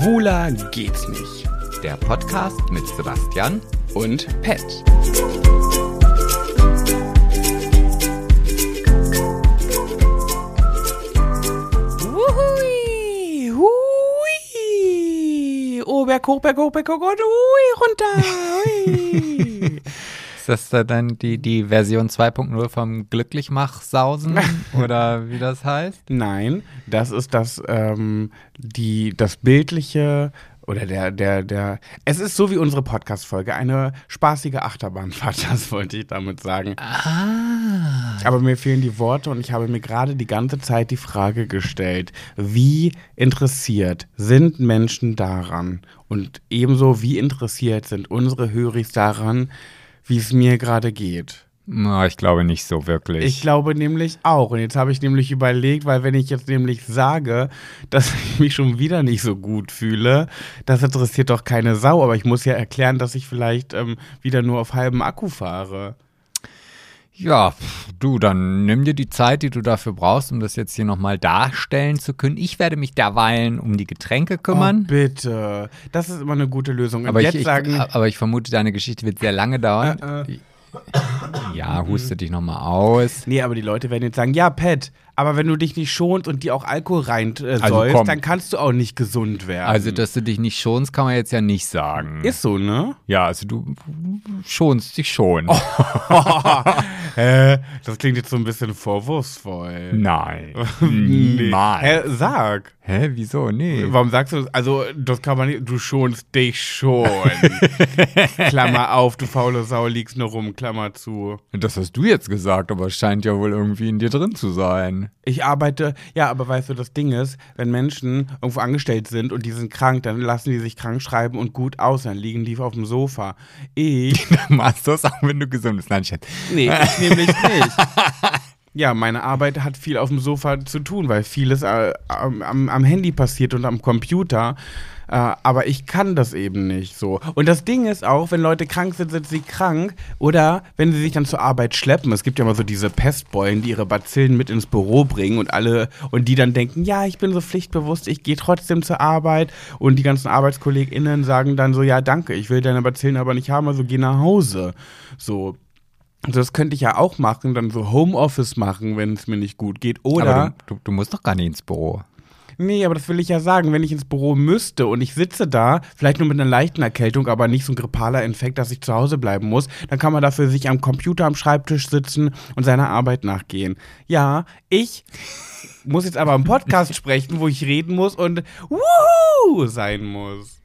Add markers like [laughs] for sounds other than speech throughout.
Schwuler geht's nicht. Der Podcast mit Sebastian Und Pet. Wuhui, hui. Oh, Berg hoch, Berg hoch, Berg hoch und hui, runter. Hui. [laughs] Ist das da dann die, die Version 2.0 vom Glücklichmach-Sausen [laughs] oder wie das heißt? Nein, das ist das, ähm, die, das bildliche oder der, der, der. Es ist so wie unsere Podcast-Folge, eine spaßige Achterbahnfahrt, [laughs] das wollte ich damit sagen. Ah. Aber mir fehlen die Worte und ich habe mir gerade die ganze Zeit die Frage gestellt, wie interessiert sind Menschen daran? Und ebenso, wie interessiert sind unsere Höris daran, wie es mir gerade geht? Na, ich glaube nicht so wirklich. Ich glaube nämlich auch. Und jetzt habe ich nämlich überlegt, weil wenn ich jetzt nämlich sage, dass [laughs] ich mich schon wieder nicht so gut fühle, das interessiert doch keine Sau. Aber ich muss ja erklären, dass ich vielleicht ähm, wieder nur auf halbem Akku fahre. Ja, du, dann nimm dir die Zeit, die du dafür brauchst, um das jetzt hier nochmal darstellen zu können. Ich werde mich derweilen um die Getränke kümmern. Oh, bitte. Das ist immer eine gute Lösung. Aber, ich, jetzt ich, sagen, aber ich vermute, deine Geschichte wird sehr lange dauern. Äh, äh. Ja, huste dich nochmal aus. nee, aber die Leute werden jetzt sagen, ja, Pet, aber wenn du dich nicht schonst und dir auch Alkohol rein äh, Also sollst, komm. dann kannst du auch nicht gesund werden. Also, dass du dich nicht schonst, kann man jetzt ja nicht sagen. ist so, ne? Ja, also du schonst dich schon. [laughs] Hä? Das klingt jetzt so ein bisschen vorwurfsvoll. Nein. [laughs] Nee. Niemals. Hä, sag. Hä, wieso? Nee. Warum sagst du das? Also, das kann man nicht. Du schonst dich schon. [laughs] Klammer auf, du faule Sau, liegst nur rum, Klammer zu. Das hast du jetzt gesagt, aber es scheint ja wohl irgendwie in dir drin zu sein. Ich arbeite, ja, aber weißt du, das Ding ist, wenn Menschen irgendwo angestellt sind und die sind krank, dann lassen die sich krank schreiben und gut aus, dann liegen die auf dem Sofa. Ich, [laughs] Dann machst du es auch, wenn du gesund bist. Nein, Schatz. nee, ich nämlich nicht. [laughs] Ja, meine Arbeit hat viel auf dem Sofa zu tun, weil vieles äh, am, am, Handy passiert und am Computer. Äh, aber ich kann das eben nicht so. Und das Ding ist auch, wenn Leute krank sind, sind sie krank. Oder wenn sie sich dann zur Arbeit schleppen. Es gibt ja immer so diese Pestbeulen, die ihre Bazillen mit ins Büro bringen und alle und die dann denken, ja, ich bin so pflichtbewusst, ich gehe trotzdem zur Arbeit. Und die ganzen ArbeitskollegInnen sagen dann so, ja, danke, ich will deine Bazillen aber nicht haben, also geh nach Hause. So. Also das könnte ich ja auch machen, dann so Homeoffice machen, wenn es mir nicht gut geht. Oder. Du, du, du musst doch gar nicht ins Büro. Nee, aber das will ich ja sagen, wenn ich ins Büro müsste und ich sitze da, vielleicht nur mit einer leichten Erkältung, aber nicht so ein grippaler Infekt, dass ich zu Hause bleiben muss, dann kann man dafür sich am Computer am Schreibtisch sitzen und seiner Arbeit nachgehen. Ja, ich muss jetzt aber im Podcast sprechen, wo ich reden muss und wuhu sein muss.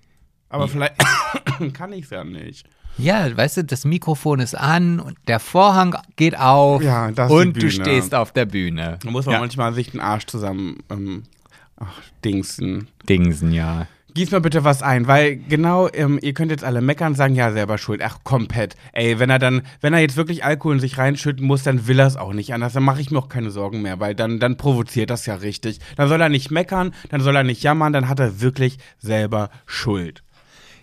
Aber vielleicht [coughs] kann ich es ja nicht. Ja, weißt du, das Mikrofon ist an und der Vorhang geht auf Ja, und du stehst auf der Bühne. Da muss man ja. manchmal sich den Arsch zusammen ähm, ach, dingsen. Dingsen, ja. Gieß mal bitte was ein, weil genau, ähm, ihr könnt jetzt alle meckern und sagen, ja, selber schuld. Ach, komplett. Ey, wenn er dann, wenn er jetzt wirklich Alkohol in sich reinschütten muss, dann will er es auch nicht anders. Dann mache ich mir auch keine Sorgen mehr, weil dann, dann provoziert das ja richtig. Dann soll er nicht meckern, dann soll er nicht jammern, dann hat er wirklich selber Schuld.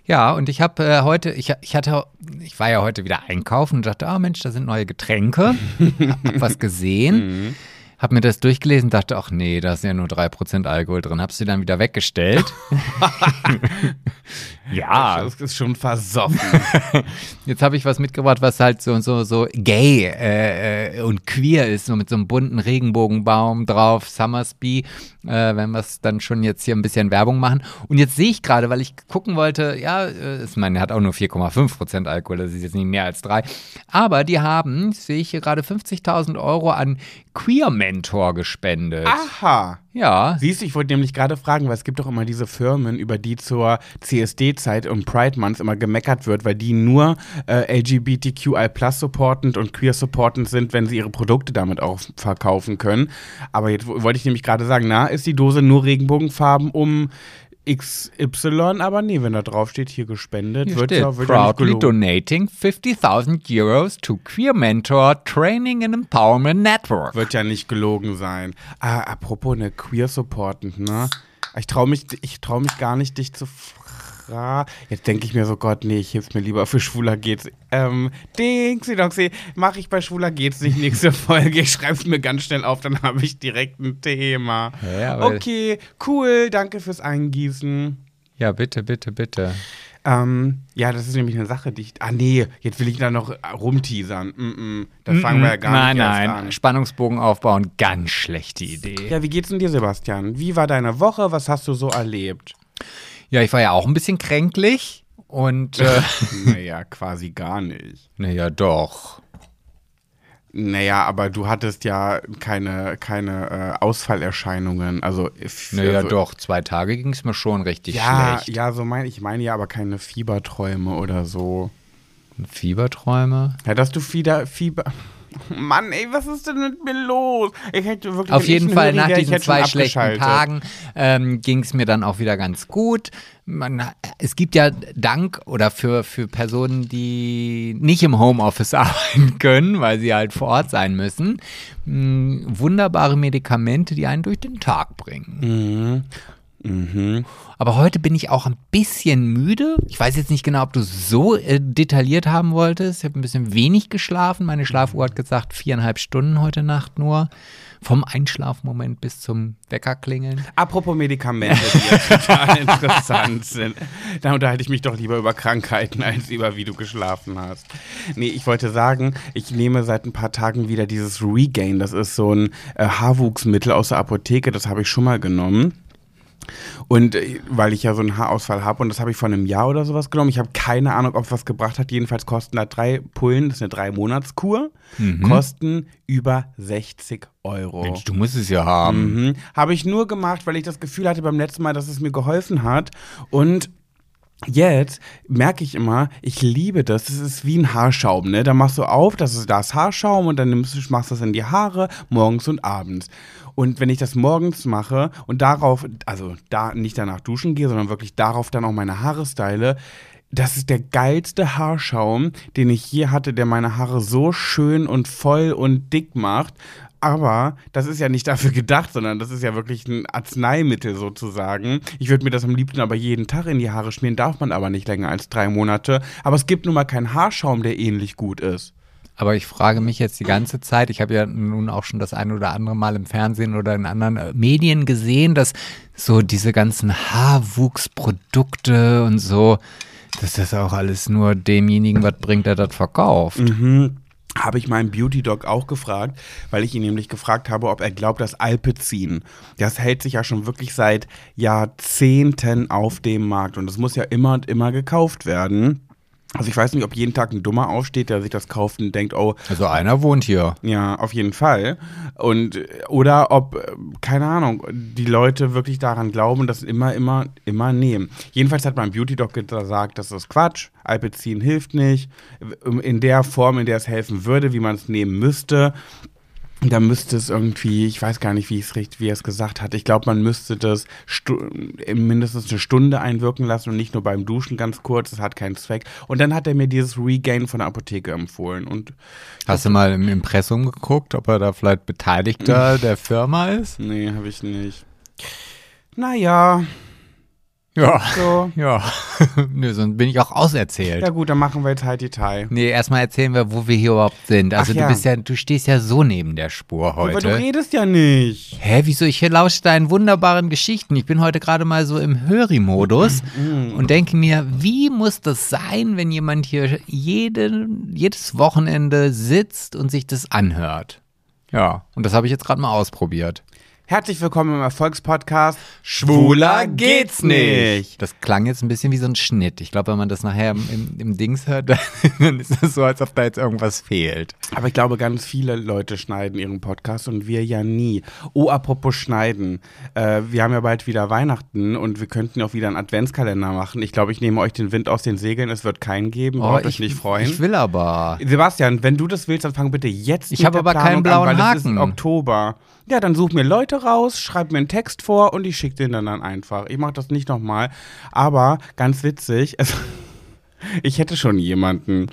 Ja, und ich habe äh, heute, ich, ich hatte, ich war ja heute wieder einkaufen und dachte, oh Mensch, da sind neue Getränke. hab was gesehen. [laughs] Hab mir das durchgelesen, dachte, ach nee, da ist ja nur 3% Alkohol drin. Hab sie dann wieder weggestellt. [laughs] ja, [laughs] Das ist schon versoffen. [laughs] jetzt habe ich was mitgebracht, was halt so so so gay äh, äh, und queer ist, so mit so einem bunten Regenbogenbaum drauf, Summersby, äh, wenn wir es dann schon jetzt hier ein bisschen Werbung machen. Und jetzt sehe ich gerade, weil ich gucken wollte, ja, äh, ich meine, er hat auch nur 4,5% Alkohol, das ist jetzt nicht mehr als drei. Aber die haben, sehe ich hier gerade, 50.000 Euro an Queer Mentor gespendet. Aha. Ja, Siehst du, ich wollte nämlich gerade fragen, weil es gibt doch immer diese Firmen, über die zur CSD-Zeit und Pride Month immer gemeckert wird, weil die nur äh, LGBTQI plus supportend und queer supportend sind, wenn sie ihre Produkte damit auch verkaufen können. Aber jetzt wo- wollte ich nämlich gerade sagen, na, ist die Dose nur Regenbogenfarben um XY, aber nee, wenn da drauf steht, hier gespendet, Hier wird steht, ja, wird proudly gelogen. donating 50.000 Euros to Queer Mentor Training and Empowerment Network. Wird ja nicht gelogen sein. Ah, apropos ne queer supportend, ne? Ich traue mich, ich trau mich gar nicht, dich zu fragen. Jetzt denke ich mir so, Gott, nee, ich hilf mir lieber für Schwuler geht's. Ähm, Dingsy Dongsy, mache ich bei Schwuler geht's nicht nächste [laughs] Folge. Ich schreib's mir ganz schnell auf, dann habe ich direkt ein Thema. Ja, okay, cool, danke fürs Eingießen. Ja, bitte, bitte, bitte. Ähm, ja, das ist nämlich eine Sache, die ich. Ah, nee, jetzt will ich da noch rumteasern. Mm -mm, da fangen wir ja gar nein, nicht nein, an. Spannungsbogen aufbauen, ganz schlechte Idee. Ja, wie geht's denn dir, Sebastian? Wie war deine Woche? Was hast du so erlebt? Ja, ich war ja auch ein bisschen kränklich und äh, [laughs] naja, quasi gar nicht. naja, doch. Naja, aber du hattest ja keine, keine äh, Ausfallerscheinungen. Also, Naja, also, doch, zwei Tage ging es mir schon richtig Ja, schlecht. ja, so meine ich meine ja aber keine Fieberträume oder so. Fieberträume? Ja, dass du wieder Fieber. Mann, ey, was ist denn mit mir los? Ich hätte wirklich Auf jeden Fall nach diesen zwei schlechten. Tagen ähm, ging es mir dann auch wieder ganz gut. Man, es gibt ja Dank oder für, für Personen, die nicht im Homeoffice [laughs] arbeiten können, weil sie halt vor Ort sein müssen, mh, wunderbare Medikamente, die einen durch den Tag bringen. Mhm. Aber heute bin ich auch ein bisschen müde. Ich weiß jetzt nicht genau, ob du so äh, detailliert haben wolltest. Ich habe ein bisschen wenig geschlafen. Meine Schlafuhr hat gesagt viereinhalb Stunden heute Nacht nur. Vom Einschlafmoment bis zum Weckerklingeln. Apropos Medikamente, die ja total [laughs] interessant sind. Da unterhalte ich mich doch lieber über Krankheiten als über wie du geschlafen hast. Nee, ich wollte sagen, ich nehme seit ein paar Tagen wieder dieses Regain. Das ist so ein äh, Haarwuchsmittel aus der Apotheke. Das habe ich schon mal genommen. Und äh, weil ich ja so einen Haarausfall habe und das habe ich vor einem Jahr oder sowas genommen. Ich habe keine Ahnung, ob es was gebracht hat. Jedenfalls kosten da drei Pullen, das ist eine drei-Monats-Kur, kosten über 60 Euro. Mensch, du musst es ja haben. Mhm. Habe ich nur gemacht, weil ich das Gefühl hatte beim letzten Mal, dass es mir geholfen hat. Und jetzt merke ich immer, ich liebe das. Das ist wie ein Haarschaum, ne? Da machst du auf, das ist das Haarschaum und dann nimmst du, machst das in die Haare morgens und abends. Und wenn ich das morgens mache und darauf, also da nicht danach duschen gehe, sondern wirklich darauf dann auch meine Haare style, das ist der geilste Haarschaum, den ich je hatte, der meine Haare so schön und voll und dick macht. Aber das ist ja nicht dafür gedacht, sondern das ist ja wirklich ein Arzneimittel sozusagen. Ich würde mir das am liebsten aber jeden Tag in die Haare schmieren, darf man aber nicht länger als drei Monate. Aber es gibt nun mal keinen Haarschaum, der ähnlich gut ist. Aber ich frage mich jetzt die ganze Zeit, ich habe ja nun auch schon das eine oder andere Mal im Fernsehen oder in anderen äh, Medien gesehen, dass so diese ganzen Haarwuchsprodukte und so, dass das auch alles nur demjenigen was bringt, der das verkauft. Mhm. Habe ich meinen Beauty Doc auch gefragt, weil ich ihn nämlich gefragt habe, ob er glaubt, dass Alpezin, das hält sich ja schon wirklich seit Jahrzehnten auf dem Markt und es muss ja immer und immer gekauft werden. Also ich weiß nicht, ob jeden Tag ein Dummer aufsteht, der sich das kauft und denkt, oh, Also einer wohnt hier. ja, auf jeden Fall. Und oder ob, keine Ahnung, die Leute wirklich daran glauben und das immer, immer, immer nehmen. Jedenfalls hat mein Beauty Doc gesagt, das ist Quatsch. Alpezin hilft nicht. In der Form, in der es helfen würde, wie man es nehmen müsste. Da müsste es irgendwie, ich weiß gar nicht, wie es richtig, wie er es gesagt hat. Ich glaube, man müsste das stu mindestens eine Stunde einwirken lassen und nicht nur beim Duschen ganz kurz. Das hat keinen Zweck. Und dann hat er mir dieses Regain von der Apotheke empfohlen. Und Hast du mal im Impressum geguckt, ob er da vielleicht Beteiligter [laughs] der Firma ist? nee, habe ich nicht. Naja, Ja. so. Ja. [laughs] Nö, sonst bin ich auch auserzählt. Ja gut, dann machen wir jetzt halt Detail. Nee, erstmal erzählen wir, wo wir hier überhaupt sind. Also Ach du ja. bist ja, du stehst ja so neben der Spur Aber du heute. redest ja nicht. Hä, wieso? Ich lausche deinen wunderbaren Geschichten. Ich bin heute gerade mal so im Höri-Modus Mm. und denke mir, wie muss das sein, wenn jemand hier jede, jedes Wochenende sitzt und sich das anhört? Ja, und das habe ich jetzt gerade mal ausprobiert. Herzlich willkommen im Erfolgspodcast Das klang jetzt ein bisschen wie so ein Schnitt. Ich glaube, wenn man das nachher im, im, Dings hört, [laughs] dann ist das so, als ob da jetzt irgendwas fehlt. Aber ich glaube, ganz viele Leute schneiden ihren Podcast und wir ja nie. Oh, apropos Schneiden. Äh, wir haben ja bald wieder Weihnachten und wir könnten auch wieder einen Adventskalender machen. Ich glaube, ich nehme euch den Wind aus den Segeln. Es wird keinen geben. Braucht euch nicht freuen. Oh, ich will aber. Sebastian, wenn du das willst, dann fang bitte jetzt Ich mit habe der aber Planung keinen blauen an, weil es ist Haken. Oktober. Ja, dann such mir Leute raus, schreib mir einen Text vor und ich schicke den dann, dann einfach. Ich mache das nicht nochmal. Aber ganz witzig, [laughs] es, ich hätte schon jemanden.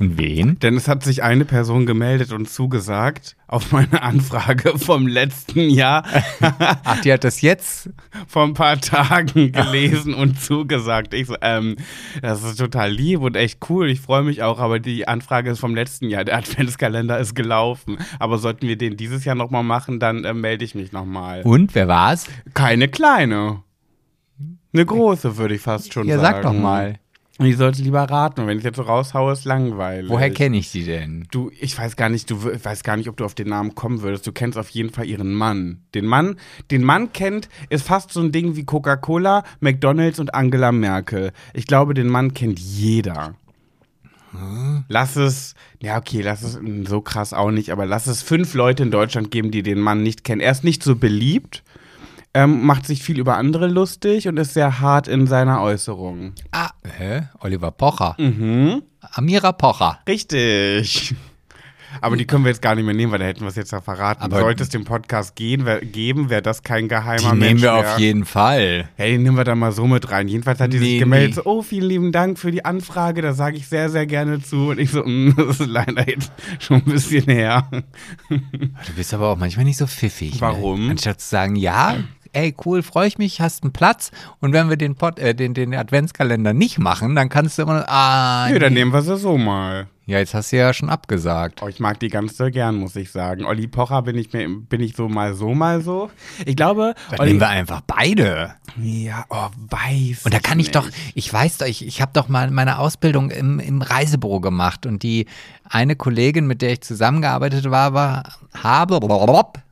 Und wen? Denn es hat sich eine Person gemeldet und zugesagt auf meine Anfrage vom letzten Jahr [laughs] Ach, die hat das jetzt vor ein paar Tagen gelesen und zugesagt. Ich so, ähm, das ist total lieb und echt cool. Ich freue mich auch, aber die Anfrage ist vom letzten Jahr. Der Adventskalender ist gelaufen. Aber sollten wir den dieses Jahr nochmal machen, dann äh, melde ich mich nochmal. Und wer war's? Keine kleine. Eine große, würde ich fast schon Ja, sagen. sag doch mal. Ich sollte lieber raten. Und wenn ich jetzt so raushaue, ist langweilig. Woher kenne ich sie denn? Du, ich weiß gar nicht, du ich weiß gar nicht, ob du auf den Namen kommen würdest. Du kennst auf jeden Fall ihren Mann. Den Mann, den Mann kennt, ist fast so ein Ding wie Coca-Cola, McDonalds und Angela Merkel. Ich glaube, den Mann kennt jeder. Lass es, ja okay, lass es mm, so krass auch nicht, aber lass es fünf Leute in Deutschland geben, die den Mann nicht kennen. Er ist nicht so beliebt, ähm, macht sich viel über andere lustig und ist sehr hart in seiner Äußerung. Ah, hä? Oliver Pocher. Mhm. Amira Pocher. Richtig. Aber die können wir jetzt gar nicht mehr nehmen, weil da hätten wir es jetzt ja verraten. Aber- Sollte es den Podcast gehen, wär, geben, wäre das kein geheimer Die nehmen Mensch wir mehr. auf jeden Fall. Hey, den nehmen wir da mal so mit rein. Jedenfalls hat die sich Nee, gemeldet, nee. so, oh, vielen lieben Dank für die Anfrage, da sage ich sehr, sehr gerne zu. Und ich so, mm, [laughs] das ist leider jetzt schon ein bisschen her. Du bist aber auch manchmal nicht so pfiffig. Warum? Ne? Anstatt zu sagen, ja, ey, cool, freue ich mich, hast einen Platz. Und wenn wir den, Pod, äh, den, den Adventskalender nicht machen, dann kannst du immer ah, Nö, dann nee. nehmen wir sie so mal. Ja, jetzt hast du ja schon abgesagt. Oh, ich mag die ganz sehr gern, muss ich sagen. Olli Pocher bin ich, mir, bin ich so mal so, mal so. Ich glaube, Dann Olli, nehmen wir einfach beide. ja, oh, weiß Und da kann ich doch, nicht. ich weiß doch, ich, ich habe doch mal meine Ausbildung im, im Reisebüro gemacht und die eine Kollegin, mit der ich zusammengearbeitet war, war, habe,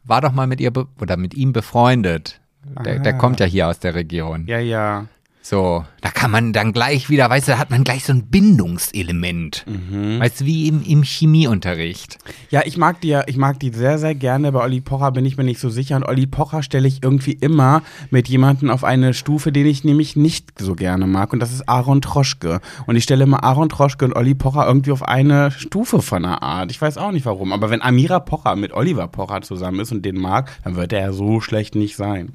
war doch mal mit ihr oder mit ihm befreundet. Der, der Ah. kommt ja hier aus der Region. Ja, ja. So, da kann man dann gleich wieder, weißt du, da hat man gleich so ein Bindungselement. Mhm. Weißt du, wie im, im Chemieunterricht. Ja, ich mag die ja, ich mag die sehr, sehr gerne. Bei Olli Pocher bin ich mir nicht so sicher. Und Olli Pocher stelle ich irgendwie immer mit jemandem auf eine Stufe, den ich nämlich nicht so gerne mag. Und das ist Aaron Troschke. Und ich stelle immer Aaron Troschke und Olli Pocher irgendwie auf eine Stufe von einer Art. Ich weiß auch nicht warum. Aber wenn Amira Pocher mit Oliver Pocher zusammen ist und den mag, dann wird er ja so schlecht nicht sein.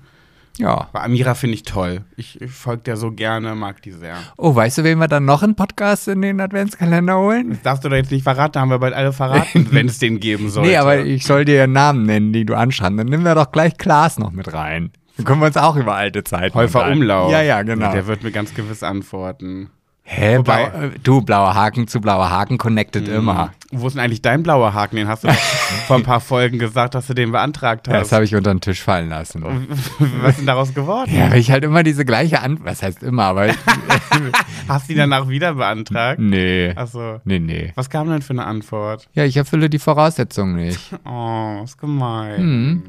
Ja. Aber Amira finde ich toll. Ich, ich folge der so gerne, mag die sehr. Oh, weißt du, wen wir dann noch einen Podcast in den Adventskalender holen? Das darfst du doch jetzt nicht verraten, haben wir bald alle verraten, [laughs] wenn es den geben sollte. Nee, aber ich soll dir einen Namen nennen, die du anschreibst. Dann nehmen wir doch gleich Klaas noch mit rein. Dann können wir uns auch über alte Zeiten Häufer. Umlauf. Ja, ja, genau. Der wird mir ganz gewiss antworten. Hä, Wobei- blau, äh, du, blauer Haken zu blauer Haken connected immer. Wo ist denn eigentlich dein blauer Haken? Den hast du [laughs] vor ein paar Folgen gesagt, dass du den beantragt Das hast. habe ich unter den Tisch fallen lassen. Was ist denn daraus geworden? Ja, weil ich halt immer diese gleiche Antwort, was heißt immer, aber ich, [laughs] Hast du die danach wieder beantragt? nee. Achso. Nee, nee. Was kam denn für eine Antwort? Ja, ich erfülle die Voraussetzungen nicht. Oh, ist gemein. Mhm.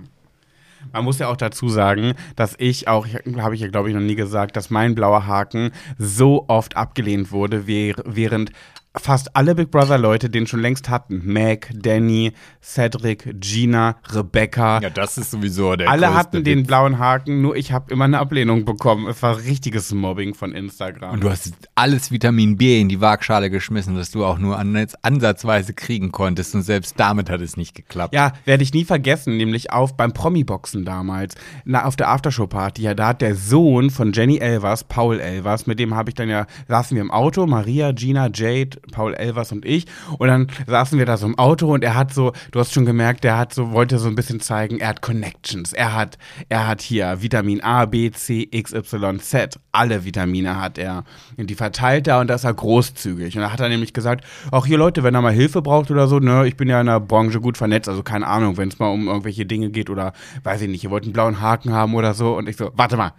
Man muss ja auch dazu sagen, dass ich auch, habe ich ja glaube ich noch nie gesagt, dass mein blauer Haken so oft abgelehnt wurde, wäh- während fast alle Big Brother Leute den schon längst hatten. Meg, Danny, Cedric, Gina, Rebecca. das ist sowieso der Alle hatten den blauen Haken, nur ich habe immer eine Ablehnung bekommen. Es war richtiges Mobbing von Instagram. Und du hast alles Vitamin B in die Waagschale geschmissen, das du auch nur an, ansatzweise kriegen konntest. Und selbst damit hat es nicht geklappt. Ja, werde ich nie vergessen, nämlich auf beim Promi-Boxen damals, na, auf der Aftershow-Party, ja, da hat der Sohn von Jenny Elvers, Paul Elvers, mit dem habe ich dann ja, saßen wir im Auto, Maria, Gina, Jade, Paul Elvers und ich, und dann saßen wir da so im Auto und er hat so, du hast schon gemerkt, der hat so, wollte so ein bisschen zeigen, er hat Connections, er hat, er hat hier Vitamin A, B, C, X, Y, Z, alle Vitamine hat er. Und die verteilt er und da ist er großzügig. Und da hat er nämlich gesagt, auch hier Leute, wenn er mal Hilfe braucht oder so, ne, ich bin ja in der Branche gut vernetzt, also keine Ahnung, wenn es mal um irgendwelche Dinge geht oder weiß ich nicht, ihr wollt einen blauen Haken haben oder so. Und ich so, warte mal,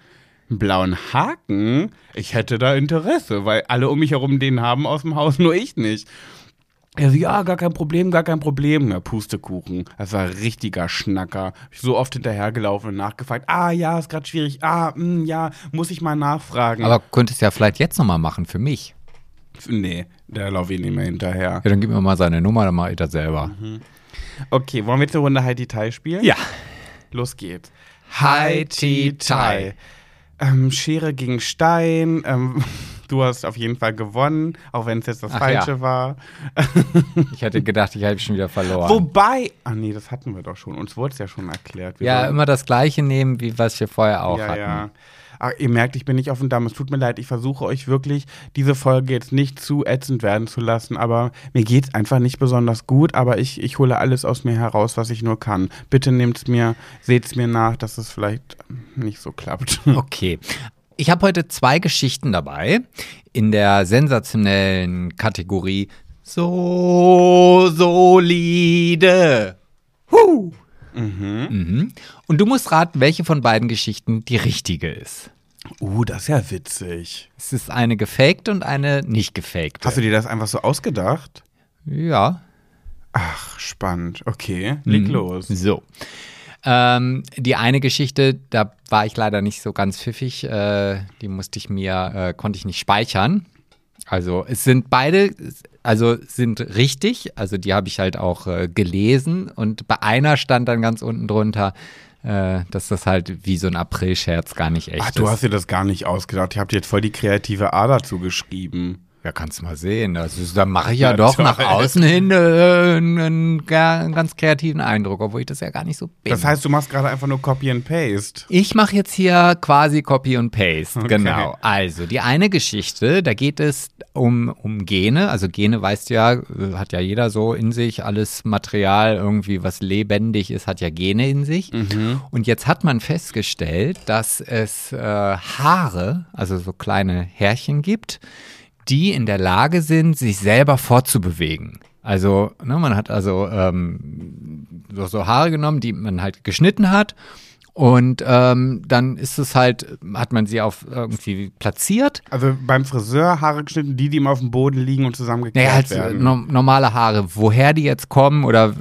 einen blauen Haken? Ich hätte da Interesse, weil alle um mich herum den haben aus dem Haus, [laughs] nur ich nicht. Er so, ja, gar kein Problem, gar kein Problem. Na, Pustekuchen. Das war richtiger Schnacker. Ich so oft hinterhergelaufen und nachgefragt. Ah, ja, ist gerade schwierig. Ah, mh, ja, muss ich mal nachfragen. Aber könntest ja vielleicht jetzt nochmal machen für mich. nee, da laufe ich nicht mehr hinterher. Ja, dann gib mir mal seine Nummer, dann mache ich das selber. Okay, wollen wir jetzt eine Runde High Tea Tai spielen? Ja. Los geht's. High Tea Tai. Ähm, Schere gegen Stein. Ähm, [laughs] du hast auf jeden Fall gewonnen, auch wenn es jetzt das Ach Falsche ja. war. Ich hatte gedacht, ich habe schon wieder verloren. Wobei. Ah, nee, das hatten wir doch schon. Uns wurde es ja schon erklärt. Wir ja, immer das gleiche nehmen, wie was wir vorher auch ja, hatten. ja. Ah, ihr merkt, ich bin nicht auf dem Damm. Es tut mir leid. Ich versuche euch wirklich, diese Folge jetzt nicht zu ätzend werden zu lassen. Aber mir geht es einfach nicht besonders gut. Aber ich, ich hole alles aus mir heraus, was ich nur kann. Bitte nehmt's mir, seht's mir nach, dass es vielleicht nicht so klappt. [laughs] Okay. Ich habe heute zwei Geschichten dabei in der sensationellen Kategorie So solide. Huh. Mhm. Und du musst raten, welche von beiden Geschichten die richtige ist. Uh, das ist ja witzig. Es ist eine gefakte und eine nicht gefakte. Hast du dir das einfach so ausgedacht? ja. Ach, spannend. Okay, leg Mhm. los. So. Ähm, die eine Geschichte, da war ich leider nicht so ganz pfiffig. Äh, die musste ich mir, äh, konnte ich nicht speichern. Also es sind beide, also sind richtig. Also die habe ich halt auch äh, gelesen. Und bei einer stand dann ganz unten drunter, dass das halt wie so ein April-Scherz gar nicht echt Ach, du ist. hast dir das gar nicht ausgedacht. Ich habe dir jetzt voll die kreative A dazu geschrieben. Ja, kannst du mal sehen. Das ist, da mache ich ja, Ja, doch nach toll. außen hin äh, einen, einen, ga- einen ganz kreativen Eindruck, obwohl ich das ja gar nicht so bin. Das heißt, du machst gerade einfach nur Copy and Paste. Ich mache jetzt hier quasi Copy und Paste. Okay. Genau. Also, die eine Geschichte, da geht es um, um Gene. Also, Gene weißt ja, äh, hat ja jeder so in sich. Alles Material, irgendwie, was lebendig ist, hat ja Gene in sich. Und jetzt hat man festgestellt, dass es äh, Haare, also so kleine Härchen gibt, die in der Lage sind, sich selber fortzubewegen. Also, ne, man hat also ähm, so, so Haare genommen, die man halt geschnitten hat. Und ähm, dann ist es halt, hat man sie auf irgendwie platziert. Also beim Friseur Haare geschnitten, die, die immer auf dem Boden liegen und zusammengekehrt Naja, halt werden. no normale Haare. Woher die jetzt kommen oder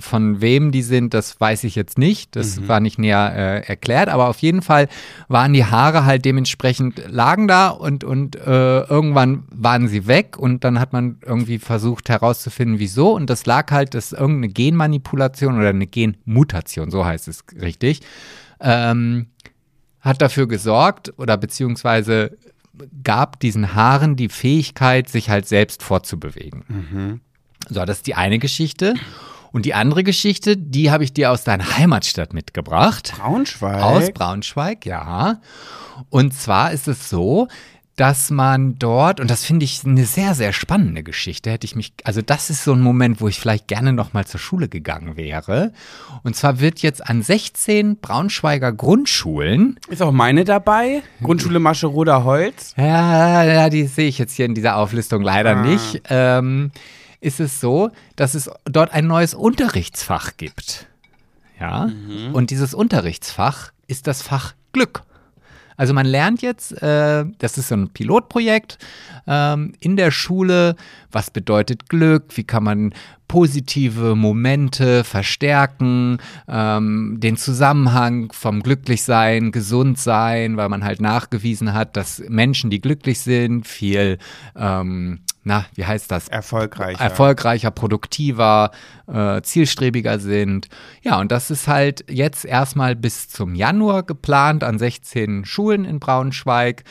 von wem die sind, das weiß ich jetzt nicht. Das war nicht näher äh, erklärt. Aber auf jeden Fall waren die Haare halt dementsprechend, lagen da und, und äh, irgendwann waren sie weg und dann hat man irgendwie versucht herauszufinden, wieso. Und das lag halt, das ist irgendeine Genmanipulation oder eine Genmutation, so heißt es richtig, ähm, hat dafür gesorgt oder beziehungsweise gab diesen Haaren die Fähigkeit, sich halt selbst fortzubewegen. So, das ist die eine Geschichte. Und die andere Geschichte, die habe ich dir aus deiner Heimatstadt mitgebracht. Braunschweig. Aus Braunschweig, ja. Und zwar ist es so, dass man dort, und das finde ich eine sehr, sehr spannende Geschichte, hätte ich mich, also das ist so ein Moment, wo ich vielleicht gerne nochmal zur Schule gegangen wäre. Und zwar wird jetzt an 16 Braunschweiger Grundschulen, Ist auch meine dabei? Grundschule Mascheroder Holz. ja, ja, die sehe ich jetzt hier in dieser Auflistung leider Ah. nicht, ähm, ist es so, dass es dort ein neues Unterrichtsfach gibt. Ja, und dieses Unterrichtsfach ist das Fach Glück. Also man lernt jetzt, äh, das ist so ein Pilotprojekt ähm, in der Schule, was bedeutet Glück, wie kann man positive Momente verstärken, ähm, den Zusammenhang vom Glücklichsein, Gesundsein, weil man halt nachgewiesen hat, dass Menschen, die glücklich sind, viel, ähm, na, wie heißt das? Erfolgreicher. erfolgreicher, produktiver, äh, zielstrebiger sind. Ja, und das ist halt jetzt erstmal bis zum Januar geplant an 16 Schulen in Braunschweig.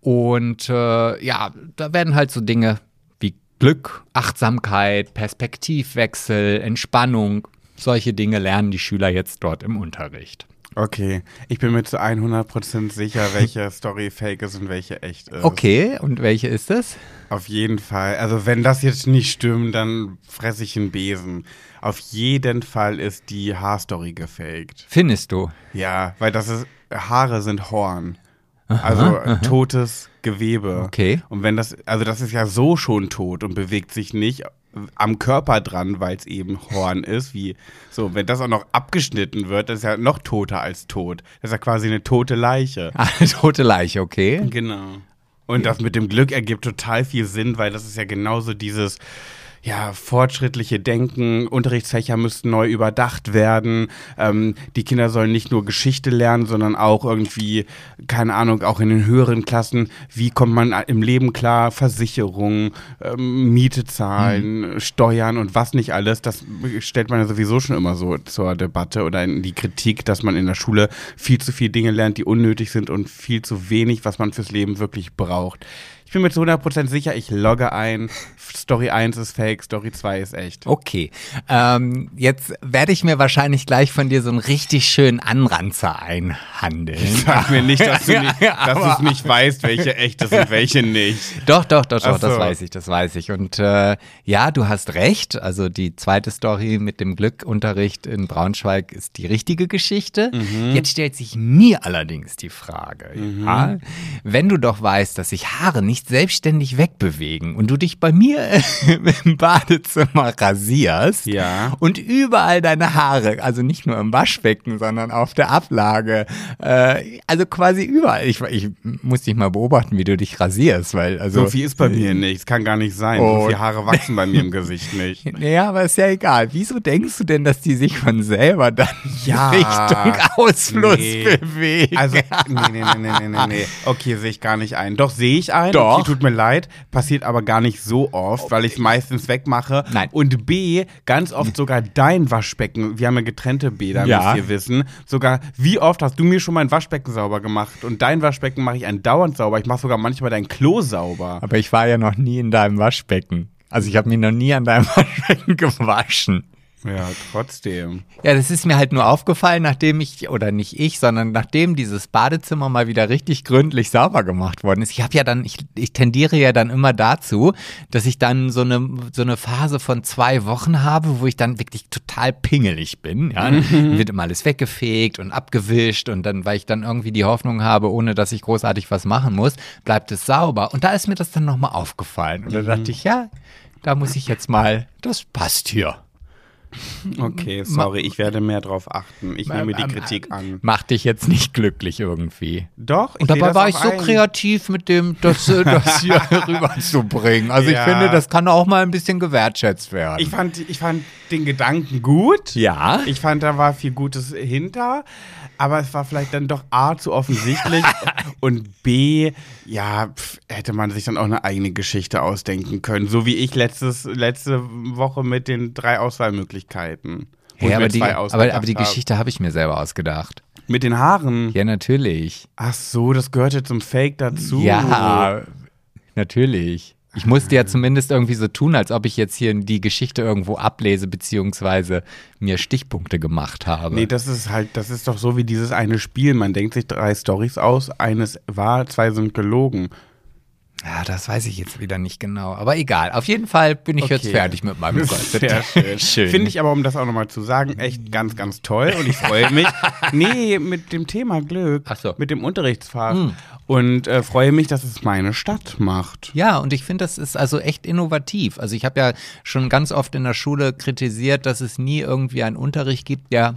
Und äh, ja, da werden halt so Dinge wie Glück, Achtsamkeit, Perspektivwechsel, Entspannung, solche Dinge lernen die Schüler jetzt dort im Unterricht. Okay, ich bin mir zu 100% sicher, [laughs] welche Story fake ist und welche echt ist. Okay, und welche ist es? Auf jeden Fall. Also wenn das jetzt nicht stimmt, dann fresse ich einen Besen. Auf jeden Fall ist die Haarstory gefaked. Findest du? Ja, weil das ist, Haare sind Horn. Also totes Gewebe. Okay. Und wenn das, also das ist ja so schon tot und bewegt sich nicht am Körper dran, weil es eben Horn ist, wie so, wenn das auch noch abgeschnitten wird, das ist ja noch toter als tot. Das ist ja quasi eine tote Leiche. [laughs] Eine tote Leiche, okay. Genau. Und das mit dem Glück ergibt total viel Sinn, weil das ist ja genauso dieses ja, fortschrittliche Denken, Unterrichtsfächer müssten neu überdacht werden. Ähm, die Kinder sollen nicht nur Geschichte lernen, sondern auch irgendwie, keine Ahnung, auch in den höheren Klassen, wie kommt man im Leben klar, Versicherung, ähm, Miete zahlen, Steuern und was nicht alles. Das stellt man ja sowieso schon immer so zur Debatte oder in die Kritik, dass man in der Schule viel zu viele Dinge lernt, die unnötig sind und viel zu wenig, was man fürs Leben wirklich braucht. Ich bin mir zu 100% sicher, ich logge ein. Story 1 ist fake, Story 2 ist echt. Okay, ähm, jetzt werde ich mir wahrscheinlich gleich von dir so einen richtig schönen Anranzer einhandeln. Sag mir nicht, dass du [laughs] nicht, dass nicht weißt, welche echt ist und welche nicht. Doch, doch, doch, doch, Ach das so. weiß ich, das weiß ich. Und äh, ja, du hast recht. Also die zweite Story mit dem Glückunterricht in Braunschweig ist die richtige Geschichte. Mhm. Jetzt stellt sich mir allerdings die Frage, ja, wenn du doch weißt, dass sich Haare nicht nicht selbstständig wegbewegen und du dich bei mir [laughs] im Badezimmer rasierst Ja. und überall deine Haare, also nicht nur im Waschbecken, sondern auf der Ablage, äh, also quasi überall. Ich, ich muss dich mal beobachten, wie du dich rasierst, weil also So viel ist bei mir nicht. Es kann gar nicht sein. Oh. So viele Haare wachsen bei mir im [laughs] Gesicht nicht. Naja, aber ist ja egal. Wieso denkst du denn, dass die sich von selber dann Ja. Richtung Ausfluss Nee. bewegen? Also, nee, nee, nee, nee, nee, nee, nee. Okay, sehe ich gar nicht ein. Doch, sehe ich ein. Doch. Okay, tut mir leid. Passiert aber gar nicht so oft, weil ich es meistens wegmache. Nein. Und B, ganz oft sogar dein Waschbecken. Wir haben ja getrennte Bäder, Ja. müsst ihr wissen. Sogar, wie oft hast du mir schon mein Waschbecken sauber gemacht? Und dein Waschbecken mache ich andauernd sauber. Ich mache sogar manchmal dein Klo sauber. aber ich war ja noch nie in deinem Waschbecken. Also ich habe mich noch nie an deinem [laughs] Waschbecken gewaschen. Ja, trotzdem. Ja, das ist mir halt nur aufgefallen, nachdem ich, oder nicht ich, sondern nachdem dieses Badezimmer mal wieder richtig gründlich sauber gemacht worden ist. Ich habe ja dann, ich, ich tendiere ja dann immer dazu, dass ich dann so eine, so eine Phase von zwei Wochen habe, wo ich dann wirklich total pingelig bin. Ja, Dann wird immer alles weggefegt und abgewischt und dann, weil ich dann irgendwie die Hoffnung habe, ohne dass ich großartig was machen muss, bleibt es sauber. Und da ist mir das dann nochmal aufgefallen. Und da dachte ich, ja, da muss ich jetzt mal, das passt hier. [laughs] Okay, sorry, ich werde mehr drauf achten. Ich nehme die Kritik an. Macht dich jetzt nicht glücklich irgendwie. Doch, ich Und dabei das war auch ich so ein. kreativ mit dem, das, äh, [laughs] das hier rüberzubringen. Also Ja. ich finde, das kann auch mal ein bisschen gewertschätzt werden. Ich fand, ich fand den Gedanken gut. ja. Ich fand, da war viel Gutes hinter, aber es war vielleicht dann doch A zu offensichtlich [laughs] und B, ja, pf, hätte man sich dann auch eine eigene Geschichte ausdenken können. So wie ich letztes, letzte Woche mit den drei Auswahlmöglichkeiten. mir aber, die, aber, aber die. Geschichte habe ich mir selber ausgedacht. Mit den Haaren. Ja, natürlich. Ach so, das gehörte zum Fake dazu. Ja, natürlich. Ich musste ja zumindest irgendwie so tun, als ob ich jetzt hier die Geschichte irgendwo ablese, beziehungsweise mir Stichpunkte gemacht habe. Nee, das ist halt, das ist doch so wie dieses eine Spiel. Man denkt sich drei Storys aus, eines wahr, zwei sind gelogen. Ja, das weiß ich jetzt wieder nicht genau. Aber egal. Auf jeden Fall bin ich jetzt Okay. fertig mit meinem Gossip. Sehr schön. schön. Finde ich aber, um das auch nochmal zu sagen, echt ganz, ganz toll und ich freue mich. [laughs] nee, mit dem Thema Glück, Ach so. mit dem Unterrichtsfach und äh, freue mich, dass es meine Stadt macht. Ja, und ich finde, das ist also echt innovativ. Also ich habe ja schon ganz oft in der Schule kritisiert, dass es nie irgendwie einen Unterricht gibt, der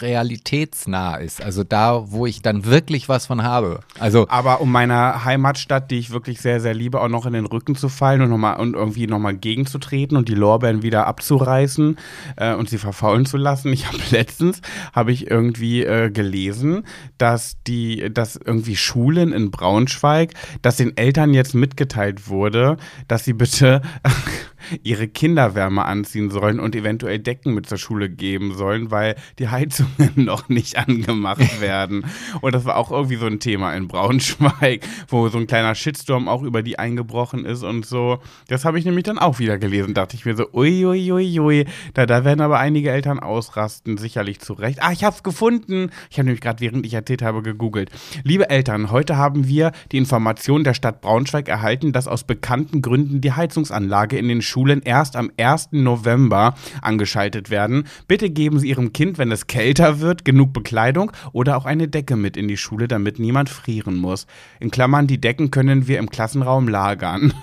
realitätsnah ist. Also da, wo ich dann wirklich was von habe. Also Aber um meiner Heimatstadt, die ich wirklich sehr, sehr liebe, auch noch in den Rücken zu fallen und, noch mal, und irgendwie nochmal gegenzutreten und die Lorbeeren wieder abzureißen äh, und sie verfaulen zu lassen. Ich habe [laughs] letztens, habe ich irgendwie äh, gelesen, dass die, dass irgendwie Schulen in Braunschweig, dass den Eltern jetzt mitgeteilt wurde, dass sie bitte [laughs] ihre Kinder wärmer anziehen sollen und eventuell Decken mit zur Schule geben sollen, weil die Heizungen [laughs] noch nicht angemacht [laughs] werden. Und das war auch irgendwie so ein Thema in Braunschweig, [laughs] wo so ein kleiner Shitstorm auch über die eingebrochen ist und so. Das habe ich nämlich dann auch wieder gelesen. Dachte ich mir so, ui, ui, ui, ui. Da, da werden aber einige Eltern ausrasten, sicherlich zu Recht. Ah, ich habe es gefunden. Ich habe nämlich gerade, während ich erzählt habe, gegoogelt. Liebe Eltern, heute haben wir die Information der Stadt Braunschweig erhalten, dass aus bekannten Gründen die Heizungsanlage in den Schulen erst am 1. November angeschaltet werden. Bitte geben Sie Ihrem Kind, wenn es kälter wird, genug Bekleidung oder auch eine Decke mit in die Schule, damit niemand frieren muss. In Klammern, die Decken können wir im Klassenraum lagern.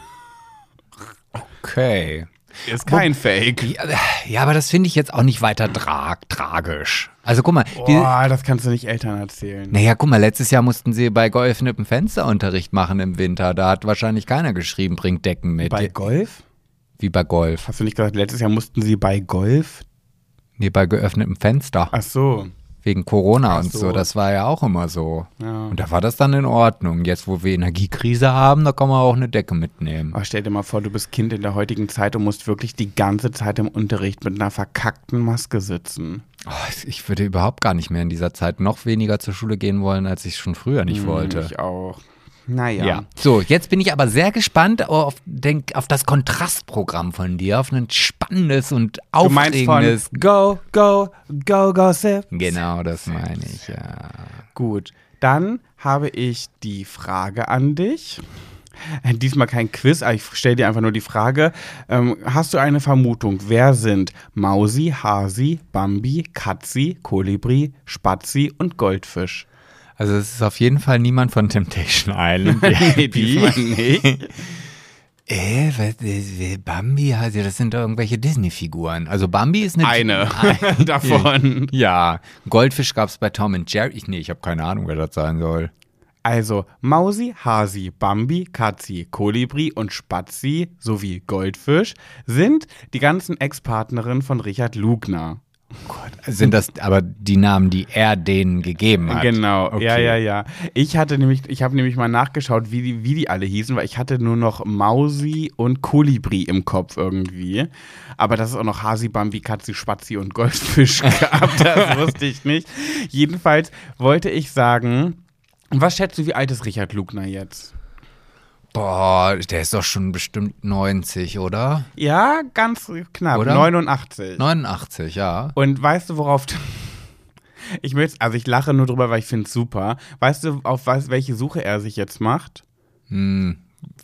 [laughs] okay. Ist kein Fake. Ja, ja, aber das finde ich jetzt auch nicht weiter tra tragisch. Also guck mal, Boah, das kannst du nicht Eltern erzählen. naja, guck mal, letztes Jahr mussten sie bei geöffnetem Fensterunterricht machen im Winter. Da hat wahrscheinlich keiner geschrieben, bringt Decken mit. Bei Golf? Wie bei Golf. Hast du nicht gesagt, letztes Jahr mussten sie bei Golf? Nee, bei geöffnetem Fenster. Ach so. Wegen Corona Ach und so. so. Das war ja auch immer so. Ja. Und da war das dann in Ordnung. Jetzt, wo wir Energiekrise haben, da kann man auch eine Decke mitnehmen. Aber stell dir mal vor, du bist Kind in der heutigen Zeit und musst wirklich die ganze Zeit im Unterricht mit einer verkackten Maske sitzen. Oh, ich würde überhaupt gar nicht mehr in dieser Zeit noch weniger zur Schule gehen wollen, als ich schon früher nicht wollte. Ich auch. Naja. Ja. So, jetzt bin ich aber sehr gespannt auf, denk, auf das Kontrastprogramm von dir, auf ein spannendes und Du meinst von aufregendes. Go, Go, Go, Gossip? Genau, das meine ich, ja. Gut, dann habe ich die Frage an dich. Äh, Diesmal kein Quiz, aber ich stelle dir einfach nur die Frage. Ähm, hast du eine Vermutung, wer sind Mausi, Hasi, Bambi, Katzi, Kolibri, Spazi und Goldfisch? Also es ist auf jeden Fall niemand von Temptation Island. [laughs] nee, [laughs] diesmal nicht. [laughs] Äh, was, äh, Bambi, also das sind doch irgendwelche Disney-Figuren. Also Bambi ist eine... Eine davon. Ja, Goldfisch gab es bei Tom und Jerry. Ich, nee, ich habe keine Ahnung, wer das sein soll. Also Mausi, Hasi, Bambi, Katzi, Kolibri und Spazi sowie Goldfisch sind die ganzen Ex-Partnerinnen von Richard Lugner. Sind das aber die Namen, die er denen gegeben hat? Genau, Okay. ja, ja, ja. Ich hatte nämlich, ich habe nämlich mal nachgeschaut, wie die, wie die alle hießen, weil ich hatte nur noch Mausi und Kolibri im Kopf irgendwie. Aber dass es auch noch Hasi, Bambi, Katzi, Spazi und Goldfisch [laughs] gab, das wusste ich nicht. Jedenfalls wollte ich sagen, was schätzt du, wie alt ist Richard Lugner jetzt? Boah, der ist doch schon bestimmt 90, oder? Ja, ganz knapp, Oder? 89. 89, ja. Und weißt du, worauf. [laughs] Ich möchte, also ich lache nur drüber, weil ich finde es super. Weißt du, auf was, welche Suche er sich jetzt macht? Hm,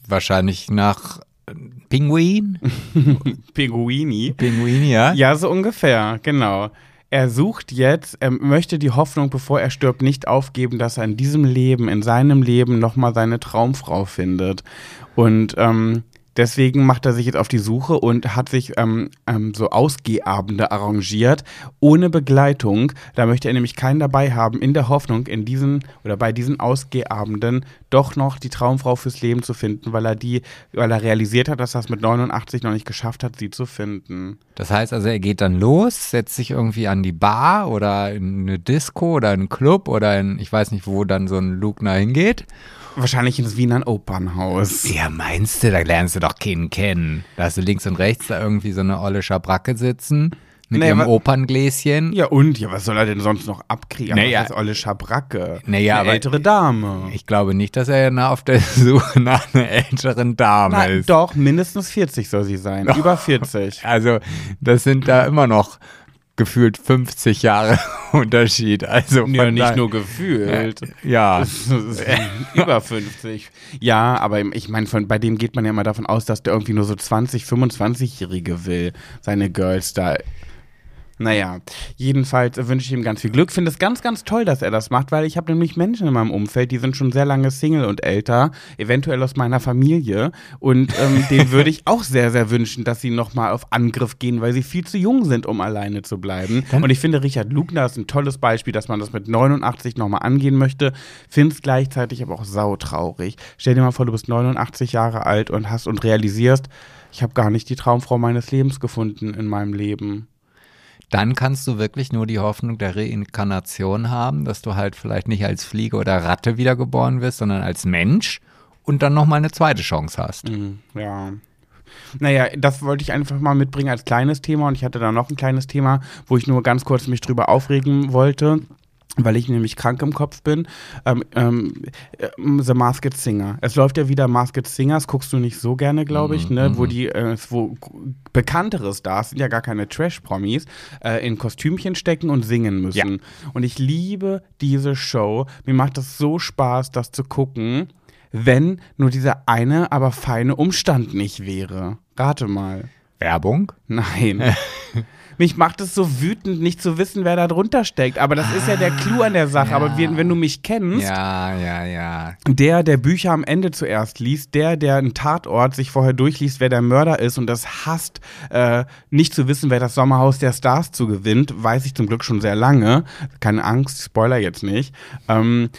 wahrscheinlich nach äh, Pinguin? [laughs] Pinguini. Pinguin, ja? Ja, so ungefähr, genau. Er sucht jetzt, er möchte die Hoffnung, bevor er stirbt, nicht aufgeben, dass er in diesem Leben, in seinem Leben nochmal seine Traumfrau findet. Und ähm, deswegen macht er sich jetzt auf die Suche und hat sich ähm, ähm, so Ausgehabende arrangiert, ohne Begleitung. Da möchte er nämlich keinen dabei haben, in der Hoffnung, in diesen oder bei diesen Ausgehabenden doch noch die Traumfrau fürs Leben zu finden, weil er die, weil er realisiert hat, dass er es mit 89 noch nicht geschafft hat, sie zu finden. Das heißt also, er geht dann los, setzt sich irgendwie an die Bar oder in eine Disco oder in einen Club oder in, ich weiß nicht, wo dann so ein Lugner hingeht. Wahrscheinlich ins Wiener Opernhaus. Ja, meinst du, da lernst du doch keinen kennen. Da hast du links und rechts da irgendwie so eine olle Schabracke sitzen mit Nee, ihrem Operngläschen. Ja, und? Ja, was soll er denn sonst noch abkriegen? Naja. das ist Olle Schabracke. Naja, Eine ältere Dame. Ich glaube nicht, dass er na auf der [laughs] Suche nach einer älteren Dame Na, ist. doch, mindestens 40 soll sie sein. [laughs] Über 40. Also, das sind da immer noch gefühlt 50 Jahre [laughs] Unterschied. Also ja, nicht nur gefühlt. Ja, [laughs] Über 50. Ja, aber ich meine, von- bei dem geht man ja immer davon aus, dass der irgendwie nur so 20, 25-Jährige will. Seine Girls da. Naja, jedenfalls wünsche ich ihm ganz viel Glück. Finde es ganz, ganz toll, dass er das macht, weil ich habe nämlich Menschen in meinem Umfeld, die sind schon sehr lange Single und älter, eventuell aus meiner Familie. Und ähm, [laughs] denen würde ich auch sehr, sehr wünschen, dass sie nochmal auf Angriff gehen, weil sie viel zu jung sind, um alleine zu bleiben. und ich finde, Richard Lugner ist ein tolles Beispiel, dass man das mit 89 nochmal angehen möchte. Finde es gleichzeitig aber auch sautraurig. Stell dir mal vor, du bist 89 Jahre alt und hast und realisierst, ich habe gar nicht die Traumfrau meines Lebens gefunden in meinem Leben. Dann kannst du wirklich nur die Hoffnung der Reinkarnation haben, dass du halt vielleicht nicht als Fliege oder Ratte wiedergeboren wirst, sondern als Mensch und dann nochmal eine zweite Chance hast. Mhm, Ja. Naja, das wollte ich einfach mal mitbringen als kleines Thema und ich hatte da noch ein kleines Thema, wo ich nur ganz kurz mich drüber aufregen wollte. Weil ich nämlich krank im Kopf bin. Ähm, ähm, äh, The Masked Singer. Es läuft ja wieder Masked Singers, guckst du nicht so gerne, glaube ich, ne? Wo die, äh, wo bekanntere Stars, sind ja gar keine Trash-Promis, äh, in Kostümchen stecken und singen müssen. Und ich liebe diese Show. Mir macht es so Spaß, das zu gucken, wenn nur dieser eine, aber feine Umstand nicht wäre. Rate mal. Werbung? Nein. [laughs] Mich macht es so wütend, nicht zu wissen, wer da drunter steckt. Aber das ist ja der Clou an der Sache. Aber wenn, wenn du mich kennst, Ja, ja, ja. der, der Bücher am Ende zuerst liest, der, der einen Tatort sich vorher durchliest, wer der Mörder ist und das hasst, äh, nicht zu wissen, wer das Sommerhaus der Stars zugewinnt, weiß ich zum Glück schon sehr lange. Keine Angst, Spoiler jetzt nicht. Ähm,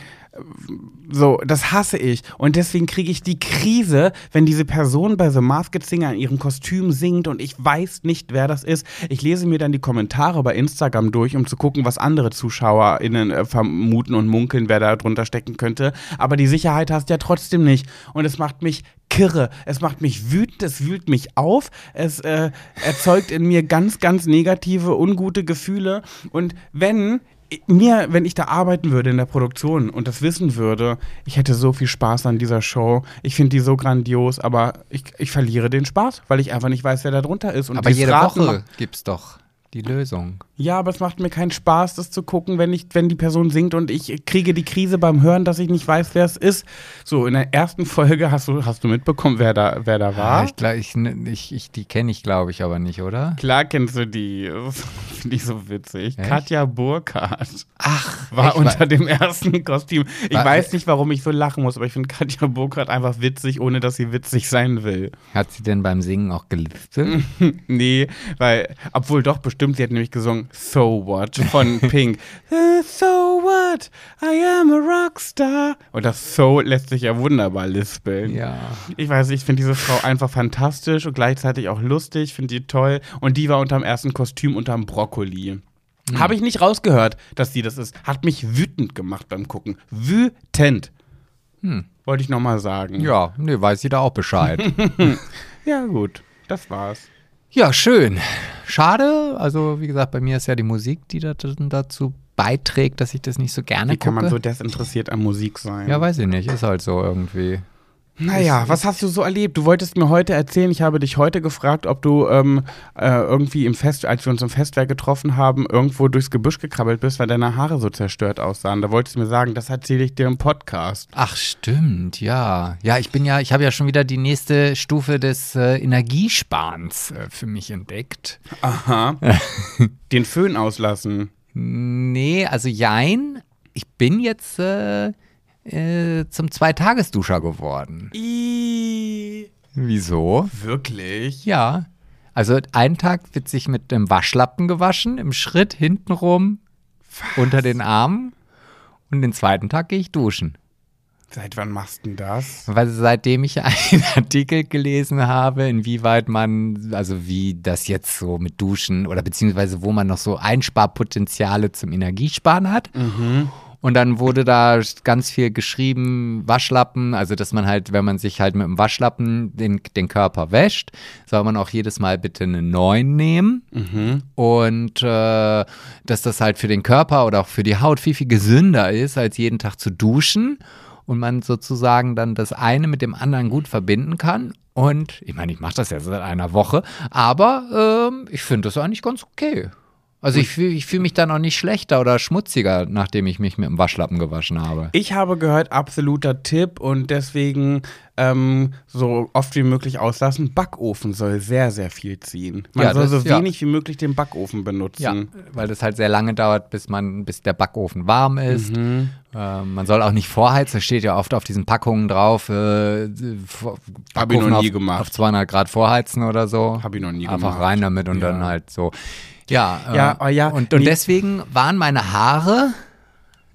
so, das hasse ich. Und deswegen kriege ich die Krise, wenn diese Person bei The Masked Singer in ihrem Kostüm singt und ich weiß nicht, wer das ist. Ich lese mir dann die Kommentare bei Instagram durch, um zu gucken, was andere ZuschauerInnen äh, vermuten und munkeln, wer da drunter stecken könnte. Aber die Sicherheit hast du ja trotzdem nicht. Und es macht mich kirre. Es macht mich wütend, es wühlt mich auf. Es äh, erzeugt in mir ganz, ganz negative, ungute Gefühle. Und wenn mir, wenn ich da arbeiten würde in der Produktion und das wissen würde, ich hätte so viel Spaß an dieser Show. Ich finde die so grandios, aber ich, ich verliere den Spaß, weil ich einfach nicht weiß, wer da drunter ist. Und Aber jede Raten Woche gibt's doch die Lösung. Ja, aber es macht mir keinen Spaß, das zu gucken, wenn, ich, wenn die Person singt und ich kriege die Krise beim Hören, dass ich nicht weiß, wer es ist. So, in der ersten Folge hast du, hast du mitbekommen, wer da, wer da war? Ah, ich, glaub, ich, ich, die kenne ich, glaube ich, aber nicht, oder? Klar kennst du die. [laughs] Finde ich so witzig. Echt? Katja Burkhardt Ach, war unter dem ersten Kostüm. Ich weiß nicht, warum ich so lachen muss, aber ich finde Katja Burkhardt einfach witzig, ohne dass sie witzig sein will. Hat sie denn beim Singen auch geliftet? [laughs] nee, weil, obwohl doch bestimmt, sie hat nämlich gesungen So What von [laughs] Pink. So what? I am a Rockstar. Und das So lässt sich ja wunderbar lispeln. ja. Ich weiß, ich finde diese Frau einfach fantastisch und gleichzeitig auch lustig, finde die toll. Und die war unterm ersten Kostüm unterm Brokkoli. Hm. Habe ich nicht rausgehört, dass die das ist. Hat mich wütend gemacht beim Gucken. Wütend. Wollte ich nochmal sagen. Hm. Ja, nee, weiß sie da auch Bescheid. [laughs] [laughs] Ja, gut. Das war's. Ja, schön. Schade. Also, wie gesagt, bei mir ist ja die Musik, die da, dazu beiträgt, dass ich das nicht so gerne Wie kann gucke. man so desinteressiert an Musik sein? ja, weiß ich nicht. Ist halt so irgendwie. Naja, was hast du so erlebt? Du wolltest mir heute erzählen, ich habe dich heute gefragt, ob du ähm, äh, irgendwie im Fest, als wir uns im Festwerk getroffen haben, irgendwo durchs Gebüsch gekrabbelt bist, weil deine Haare so zerstört aussahen. Da wolltest du mir sagen, das erzähle ich dir im Podcast. Ach, stimmt, ja. Ja, ich bin ja, ich habe ja schon wieder die nächste Stufe des äh, Energiesparens äh, für mich entdeckt. Aha. [laughs] Den Föhn auslassen. Nee, also jein. Ich bin jetzt äh, zum Zweitagesduscher geworden. I Wieso? Wirklich? Ja. Also einen Tag wird sich mit dem Waschlappen gewaschen, im Schritt hintenrum, unter den Armen. Und den zweiten Tag gehe ich duschen. Seit wann machst du das? Weil seitdem ich einen [laughs] Artikel gelesen habe, inwieweit man, also wie das jetzt so mit Duschen oder beziehungsweise wo man noch so Einsparpotenziale zum Energiesparen hat. Und dann wurde da ganz viel geschrieben, Waschlappen, also dass man halt, wenn man sich halt mit dem Waschlappen den, den Körper wäscht, soll man auch jedes Mal bitte einen neuen nehmen. Und äh, dass das halt für den Körper oder auch für die Haut viel, viel gesünder ist, als jeden Tag zu duschen. Und man sozusagen dann das eine mit dem anderen gut verbinden kann. Und ich meine, ich mache das ja seit einer Woche, aber ähm, ich finde das eigentlich ganz okay. Also ich fühle fühl mich dann auch nicht schlechter oder schmutziger, nachdem ich mich mit dem Waschlappen gewaschen habe. Ich habe gehört, absoluter Tipp und deswegen ähm, so oft wie möglich auslassen. Backofen soll sehr, sehr viel ziehen. Man Ja, soll das- so ja. wenig wie möglich den Backofen benutzen. Ja, weil das halt sehr lange dauert, bis man, bis der Backofen warm ist. Ähm, man soll auch nicht vorheizen. Da steht ja oft auf diesen Packungen drauf. Äh, vor- Hab ich noch nie auf, gemacht. Auf 200 Grad vorheizen oder so. Hab ich noch nie Einfach gemacht. rein damit und Ja. dann halt so. Ja, äh, Ja, oh ja, Und, und nee. deswegen waren meine Haare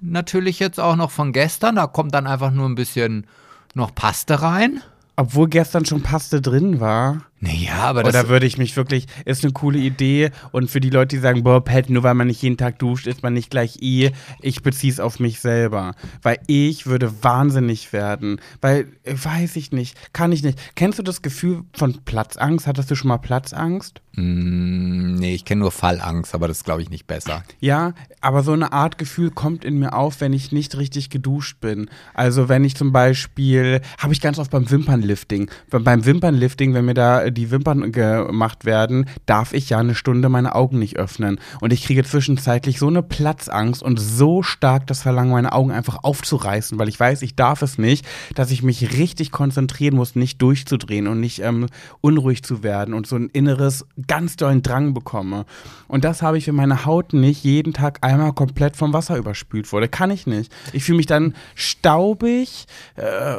natürlich jetzt auch noch von gestern. Da kommt dann einfach nur ein bisschen noch Paste rein. Obwohl gestern schon Paste drin war. Naja, aber das Oder würde ich mich wirklich, ist eine coole Idee. Und für die Leute, die sagen, boah, Pet, nur weil man nicht jeden Tag duscht, ist man nicht gleich I. Ich beziehe es auf mich selber. Weil ich würde wahnsinnig werden. Weil, äh, weiß ich nicht, kann ich nicht. Kennst du das Gefühl von Platzangst? Hattest du schon mal Platzangst? Mm, nee, ich kenne nur Fallangst, aber das ist, glaube ich, nicht besser. Ja, aber so eine Art Gefühl kommt in mir auf, wenn ich nicht richtig geduscht bin. Also wenn ich zum Beispiel, habe ich ganz oft beim Wimpernlifting. Be- Beim Wimpernlifting, wenn mir da die Wimpern gemacht werden, darf ich ja eine Stunde meine Augen nicht öffnen. Und ich kriege zwischenzeitlich so eine Platzangst und so stark das Verlangen, meine Augen einfach aufzureißen, weil ich weiß, ich darf es nicht, dass ich mich richtig konzentrieren muss, nicht durchzudrehen und nicht ähm, unruhig zu werden und so ein inneres, ganz dollen Drang bekomme. Und das habe ich, wenn meine Haut nicht jeden Tag einmal komplett vom Wasser überspült wurde. Kann ich nicht. Ich fühle mich dann staubig, äh,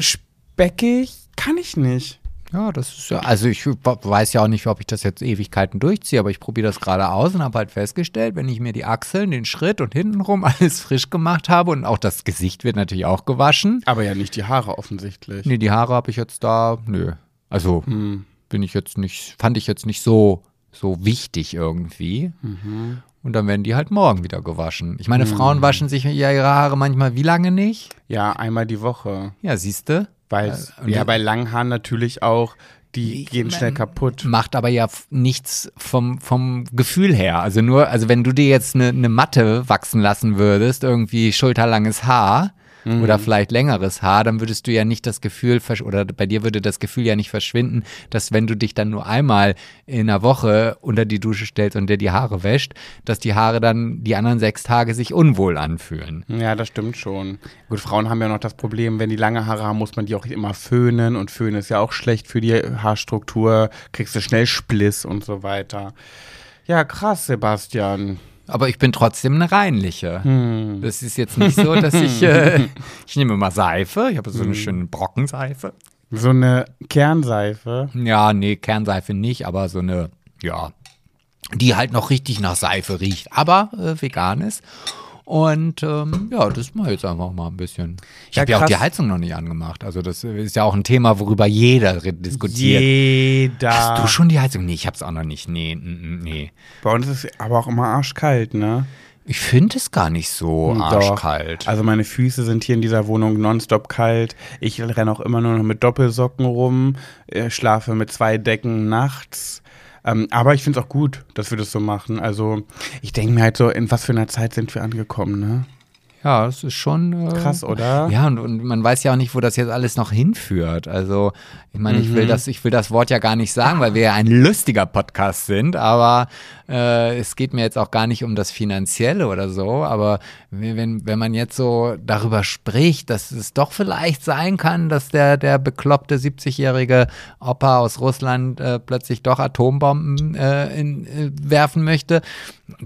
speckig. Kann ich nicht. Ja, das ist ja, also ich weiß ja auch nicht, ob ich das jetzt Ewigkeiten durchziehe, aber ich probiere das gerade aus und habe halt festgestellt, wenn ich mir die Achseln, den Schritt und hintenrum [laughs] alles frisch gemacht habe und auch das Gesicht wird natürlich auch gewaschen. Aber ja nicht die Haare offensichtlich. Nee, die Haare habe ich jetzt da, nö. Also bin ich jetzt nicht, fand ich jetzt nicht so, so wichtig irgendwie. Und dann werden die halt morgen wieder gewaschen. Ich meine, Frauen waschen sich ja ihre Haare manchmal wie lange nicht? Ja, einmal die Woche. Ja, siehste. Weil, ja, die- bei langen Haaren natürlich auch, die gehen schnell kaputt. macht aber ja nichts vom, vom Gefühl her. Also nur, also wenn du dir jetzt eine, eine Matte wachsen lassen würdest, irgendwie schulterlanges Haar Mhm. oder vielleicht längeres Haar, dann würdest du ja nicht das Gefühl, oder bei dir würde das Gefühl ja nicht verschwinden, dass wenn du dich dann nur einmal in einer Woche unter die Dusche stellst und dir die Haare wäscht, dass die Haare dann die anderen sechs Tage sich unwohl anfühlen. Ja, das stimmt schon. Gut, Frauen haben ja noch das Problem, wenn die lange Haare haben, muss man die auch immer föhnen und föhnen ist ja auch schlecht für die Haarstruktur, kriegst du schnell Spliss und so weiter. Ja, krass, Sebastian. Aber ich bin trotzdem eine reinliche. Hm. Das ist jetzt nicht so, dass ich, äh, [laughs] ich nehme mal Seife, ich habe so eine Hm. schöne Brockenseife. So eine Kernseife. Ja, nee, Kernseife nicht, aber so eine, ja, die halt noch richtig nach Seife riecht, aber äh, vegan ist. Und ähm, ja, das mache ich jetzt einfach mal ein bisschen. Ich Ja, habe ja auch die Heizung noch nicht angemacht. Also das ist ja auch ein Thema, worüber jeder diskutiert. Jeder. Hast du schon die Heizung? Nee, ich hab's auch noch nicht. Nee, nee. Bei uns ist es aber auch immer arschkalt, ne? Ich finde es gar nicht so Doch. arschkalt. Also meine Füße sind hier in dieser Wohnung nonstop kalt. Ich renne auch immer nur noch mit Doppelsocken rum, äh, schlafe mit zwei Decken nachts. Ähm, aber ich finde es auch gut, dass wir das so machen. Also ich denke mir halt so, in was für einer Zeit sind wir angekommen, ne? Ja, das ist schon äh, Krass, oder? Ja, und, und man weiß ja auch nicht, wo das jetzt alles noch hinführt. Also, ich meine, ich Mhm. will das, ich will das Wort ja gar nicht sagen, weil wir ja ein lustiger Podcast sind, aber äh, es geht mir jetzt auch gar nicht um das Finanzielle oder so. Aber wenn, wenn man jetzt so darüber spricht, dass es doch vielleicht sein kann, dass der, der bekloppte 70-jährige Opa aus Russland äh, plötzlich doch Atombomben äh, in, äh, werfen möchte,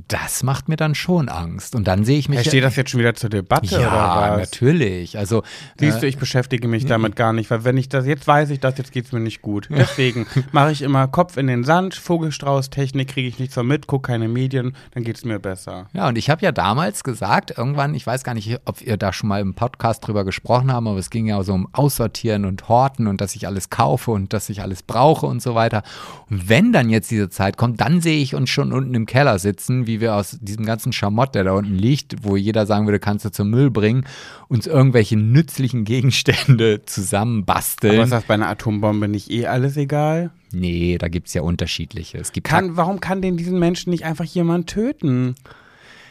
das macht mir dann schon Angst. Und dann sehe ich mich. Ja, steht das jetzt schon wieder zur Debatte oder Ja, natürlich. Also Siehst äh, du, ich beschäftige mich damit gar nicht, weil wenn ich das, jetzt weiß ich das, jetzt geht es mir nicht gut. [laughs] Deswegen mache ich immer Kopf in den Sand, Vogelstrauß-Technik kriege ich nichts so mit, gucke keine Medien, dann geht es mir besser. Ja, und ich habe ja damals gesagt, irgendwann, ich weiß gar nicht, ob ihr da schon mal im Podcast drüber gesprochen haben, aber es ging ja so um Aussortieren und Horten und dass ich alles kaufe und dass ich alles brauche und so weiter. Und wenn dann jetzt diese Zeit kommt, dann sehe ich uns schon unten im Keller sitzen, wie wir aus diesem ganzen Schamott, der da unten liegt, wo jeder sagen würde, kannst du zum Müll bringen, uns irgendwelche nützlichen Gegenstände [laughs] zusammenbasteln. Aber ist das bei einer Atombombe nicht eh alles egal? Nee, da gibt es ja unterschiedliche. Es gibt Kann, warum kann denn diesen Menschen nicht einfach jemand töten?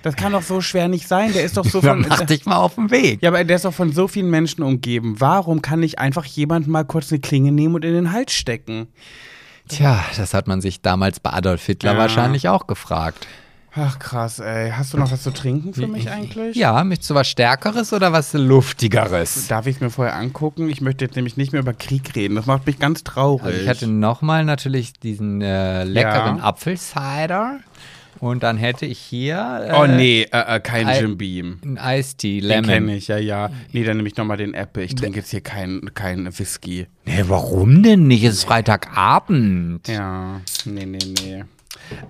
Das kann doch so schwer nicht sein. Der ist doch so von. mach dich mal auf den Weg. Ja, aber der ist doch von so vielen Menschen umgeben. Warum kann nicht einfach jemand mal kurz eine Klinge nehmen und in den Hals stecken? Tja, das hat man sich damals bei Adolf Hitler Ja. wahrscheinlich auch gefragt. Ach krass, ey. Hast du noch was zu trinken für mich eigentlich? Ja, möchtest du was Stärkeres oder was Luftigeres? Darf ich es mir vorher angucken? Ich möchte jetzt nämlich nicht mehr über Krieg reden. Das macht mich ganz traurig. Also ich hatte nochmal natürlich diesen äh, leckeren Ja. Apfelcider und dann hätte ich hier äh, oh nee, äh, äh, kein Ei- Jim Beam. einen Iced-Tea, Den Lemon. kenne ich, ja, ja. Nee, dann nehme ich nochmal den Apple. Ich trinke jetzt hier keinen kein Whisky. Nee, warum denn nicht? Es ist Freitagabend. Ja, nee, nee, nee.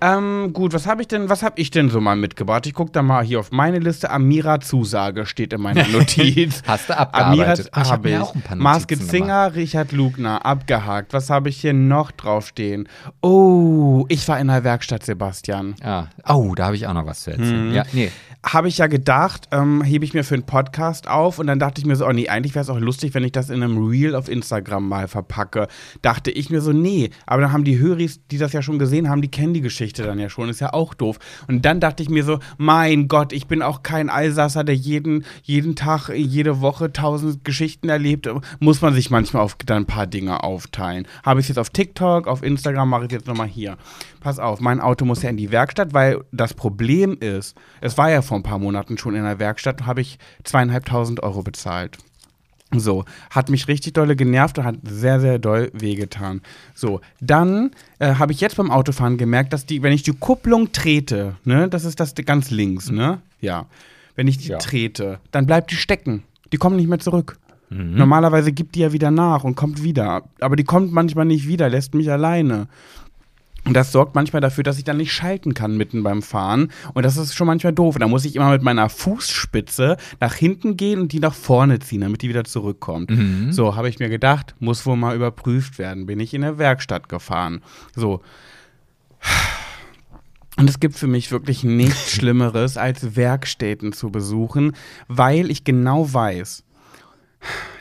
Ähm, gut, was habe ich denn, was habe ich denn so mal mitgebracht? Ich gucke da mal hier auf meine Liste. Amira Zusage steht in meiner [laughs] Notiz. Hast du Amira abgearbeitet? Ah, ich hab habe ich. auch ein paar Maske Notizen Zinger, Richard Lugner, abgehakt. Was habe ich hier noch draufstehen? Oh, ich war in der Werkstatt, Sebastian. Ja. Oh, da habe ich auch noch was zu erzählen. Ja, nee. Habe ich ja gedacht, ähm, hebe ich mir für einen Podcast auf und dann dachte ich mir so, oh nee, eigentlich wäre es auch lustig, wenn ich das in einem Reel auf Instagram mal verpacke. Dachte ich mir so, nee, aber dann haben die Höris, die das ja schon gesehen haben, die kennen die Geschichte dann ja schon, ist ja auch doof. Und dann dachte ich mir so, mein Gott, ich bin auch kein Allsasser, der jeden, jeden Tag, jede Woche tausend Geschichten erlebt. Muss man sich manchmal auf dann ein paar Dinge aufteilen. Habe ich es jetzt auf TikTok, auf Instagram, mache ich es jetzt nochmal hier. Pass auf, mein Auto muss ja in die Werkstatt, weil das Problem ist, es war ja vor ein paar Monaten schon in der Werkstatt, habe ich zweieinhalbtausend Euro bezahlt. So, hat mich richtig dolle genervt und hat sehr, sehr doll wehgetan. So, dann äh, habe ich jetzt beim Autofahren gemerkt, dass die, wenn ich die Kupplung trete, ne, das ist das ganz links, ne? Ja. Wenn ich die Ja. trete, dann bleibt die stecken. Die kommen nicht mehr zurück. Normalerweise gibt die ja wieder nach und kommt wieder. Aber die kommt manchmal nicht wieder, lässt mich alleine. Und das sorgt manchmal dafür, dass ich dann nicht schalten kann mitten beim Fahren. Und das ist schon manchmal doof. Da muss ich immer mit meiner Fußspitze nach hinten gehen und die nach vorne ziehen, damit die wieder zurückkommt. So, habe ich mir gedacht, muss wohl mal überprüft werden. Bin ich in der Werkstatt gefahren. So. Und es gibt für mich wirklich nichts [laughs] Schlimmeres, als Werkstätten zu besuchen, weil ich genau weiß,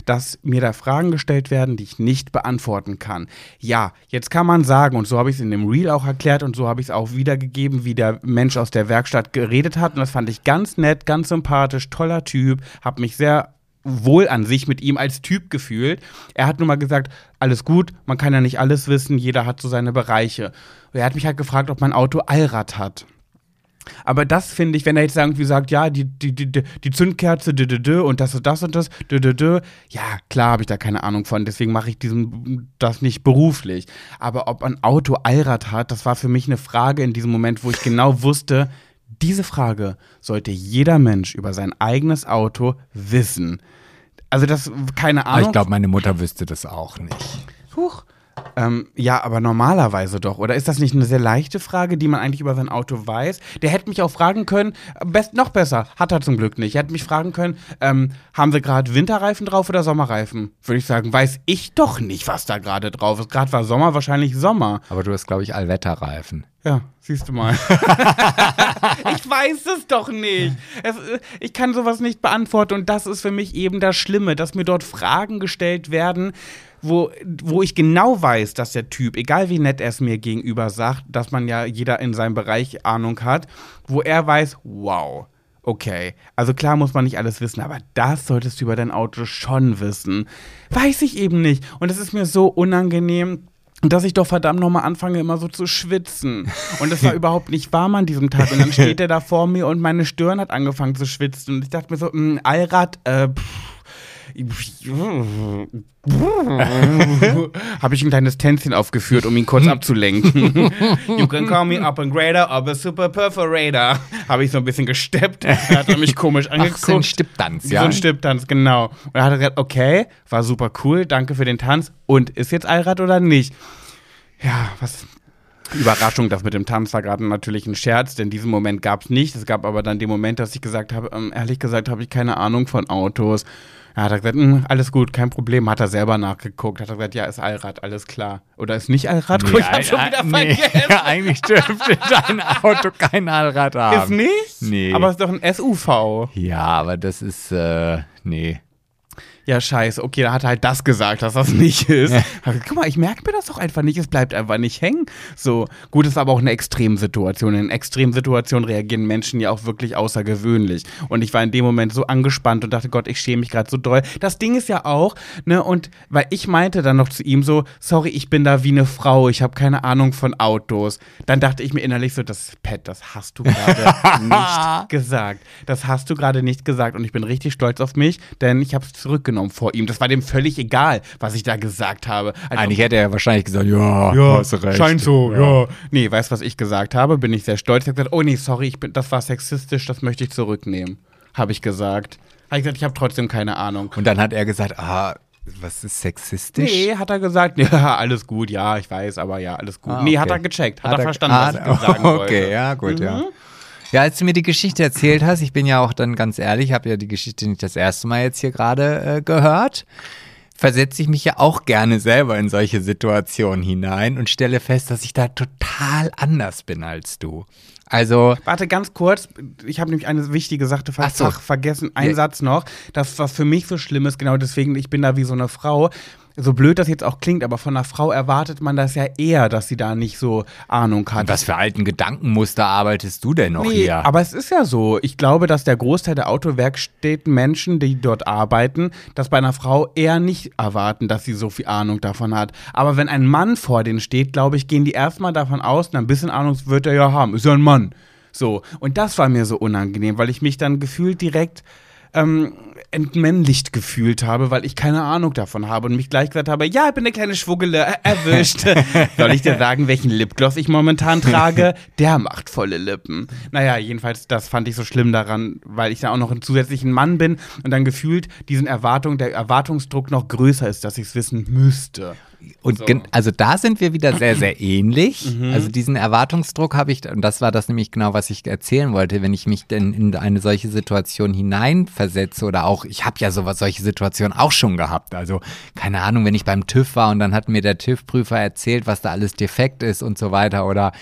dass mir da Fragen gestellt werden, die ich nicht beantworten kann. Ja, jetzt kann man sagen, und so habe ich es in dem Reel auch erklärt und so habe ich es auch wiedergegeben, wie der Mensch aus der Werkstatt geredet hat. Und das fand ich ganz nett, ganz sympathisch, toller Typ, habe mich sehr wohl an sich mit ihm als Typ gefühlt. Er hat nur mal gesagt, alles gut, man kann ja nicht alles wissen, jeder hat so seine Bereiche. Er hat mich halt gefragt, ob mein Auto Allrad hat. Aber das finde ich, wenn er jetzt irgendwie sagt, ja, die, die, die, die Zündkerze, dü, dü, dü, und das und das und das, dü, dü, dü, ja, klar habe ich da keine Ahnung von, deswegen mache ich diesen, das nicht beruflich. Aber ob ein Auto Allrad hat, das war für mich eine Frage in diesem Moment, wo ich genau wusste, diese Frage sollte jeder Mensch über sein eigenes Auto wissen. Also das, keine Ahnung. Aber ich glaube, meine Mutter wüsste das auch nicht. Huch. Ähm, ja, aber normalerweise doch. Oder ist das nicht eine sehr leichte Frage, die man eigentlich über sein Auto weiß? Der hätte mich auch fragen können, best, noch besser, hat er zum Glück nicht. Er hätte mich fragen können, ähm, haben wir gerade Winterreifen drauf oder Sommerreifen? Würde ich sagen, weiß ich doch nicht, was da gerade drauf ist. Gerade war Sommer, wahrscheinlich Sommer. Aber du hast, glaube ich, Allwetterreifen. Ja, siehst du mal. [laughs] ich weiß es doch nicht. Es, ich kann sowas nicht beantworten und das ist für mich eben das Schlimme, dass mir dort Fragen gestellt werden, wo, wo ich genau weiß, dass der Typ, egal wie nett er es mir gegenüber sagt, dass man ja jeder in seinem Bereich Ahnung hat, wo er weiß, wow. Okay, also klar muss man nicht alles wissen, aber das solltest du über dein Auto schon wissen. Weiß ich eben nicht. Und es ist mir so unangenehm, dass ich doch verdammt nochmal anfange, immer so zu schwitzen. Und das war [laughs] überhaupt nicht warm an diesem Tag. Und dann steht [laughs] er da vor mir und meine Stirn hat angefangen zu schwitzen. Und ich dachte mir so, mh, Allrad, äh, pff [laughs] habe ich ein kleines Tänzchen aufgeführt, um ihn kurz abzulenken. you can call me up and grader or a super perforator. Habe ich so ein bisschen gesteppt. Da hat er mich komisch angeguckt. Ach, so ein Stipptanz, ja. So ein Stipptanz, genau. Und er hat gesagt, okay, war super cool, danke für den Tanz. Und ist jetzt Allrad oder nicht? Ja, was, Überraschung, das mit dem Tanz war gerade natürlich ein Scherz, denn diesen Moment gab es nicht. Es gab aber dann den Moment, dass ich gesagt habe, ähm, ehrlich gesagt habe ich keine Ahnung von Autos. Ja, hat er gesagt, hm, alles gut, kein Problem. Hat er selber nachgeguckt. Hat er gesagt, ja, ist Allrad, alles klar. Oder ist nicht Allrad? Nee, [laughs] ich hab schon wieder nee, [laughs] vergessen. eigentlich dürfte dein Auto kein Allrad haben. Ist nicht? Nee. Aber es ist doch ein SUV. Ja, aber das ist, äh, nee ja, scheiße, okay, da hat er halt das gesagt, dass das nicht ist. Ja. Guck mal, ich merke mir das doch einfach nicht, es bleibt einfach nicht hängen. So, gut, ist aber auch eine Extremsituation. In Extremsituationen reagieren Menschen ja auch wirklich außergewöhnlich. Und ich war in dem Moment so angespannt und dachte, Gott, ich schäme mich gerade so doll. Das Ding ist ja auch, ne, und weil ich meinte dann noch zu ihm so, sorry, ich bin da wie eine Frau, ich habe keine Ahnung von Autos. Dann dachte ich mir innerlich so, das Pet, das hast du gerade [laughs] nicht gesagt. Das hast du gerade nicht gesagt und ich bin richtig stolz auf mich, denn ich habe es zurückgenommen genommen vor ihm. Das war dem völlig egal, was ich da gesagt habe. Also, Eigentlich hätte er wahrscheinlich gesagt, ja, ja hast recht. Scheint so, ja. ja. Nee, weißt du, was ich gesagt habe? Bin ich sehr stolz. Ich habe gesagt, oh nee, sorry, ich bin, das war sexistisch, das möchte ich zurücknehmen. Habe ich gesagt. Habe ich gesagt, ich habe trotzdem keine Ahnung. Und dann hat er gesagt, ah, was ist sexistisch? Nee, hat er gesagt, [laughs] ja, alles gut, ja, ich weiß, aber ja, alles gut. Ah, okay. Nee, hat er gecheckt, hat, hat er verstanden, ah, was ich sagen [laughs] wollte. Okay, ja, gut, mhm. ja. Ja, als du mir die Geschichte erzählt hast, ich bin ja auch dann ganz ehrlich, habe ja die Geschichte nicht das erste Mal jetzt hier gerade äh, gehört, versetze ich mich ja auch gerne selber in solche Situationen hinein und stelle fest, dass ich da total anders bin als du. Also. Warte ganz kurz, ich habe nämlich eine wichtige Sache fast so. vergessen. Ein ja. Satz noch. Das, was für mich so schlimm ist, genau deswegen, ich bin da wie so eine Frau so blöd das jetzt auch klingt, aber von einer Frau erwartet man das ja eher, dass sie da nicht so Ahnung hat. Und was für alten Gedankenmuster arbeitest du denn noch nee, hier? Aber es ist ja so. Ich glaube, dass der Großteil der Autowerkstätten Menschen, die dort arbeiten, das bei einer Frau eher nicht erwarten, dass sie so viel Ahnung davon hat. Aber wenn ein Mann vor denen steht, glaube ich, gehen die erstmal davon aus, ein bisschen Ahnung wird er ja haben. Ist ja ein Mann. So. Und das war mir so unangenehm, weil ich mich dann gefühlt direkt ähm, entmännlicht gefühlt habe, weil ich keine Ahnung davon habe und mich gleich gesagt habe, ja, ich bin eine kleine Schwuggele, äh, erwischt. [laughs] Soll ich dir sagen, welchen Lipgloss ich momentan trage? Der macht volle Lippen. Naja, jedenfalls, das fand ich so schlimm daran, weil ich da auch noch ein zusätzlichen Mann bin und dann gefühlt diesen Erwartung, der Erwartungsdruck noch größer ist, dass ich es wissen müsste. Und so. also da sind wir wieder sehr, sehr [clears throat] ähnlich. Mhm. Also diesen Erwartungsdruck habe ich, und das war das nämlich genau, was ich erzählen wollte, wenn ich mich denn in eine solche Situation hineinversetze oder auch, ich habe ja sowas, solche Situationen auch schon gehabt. Also keine Ahnung, wenn ich beim TÜV war und dann hat mir der TÜV-Prüfer erzählt, was da alles defekt ist und so weiter oder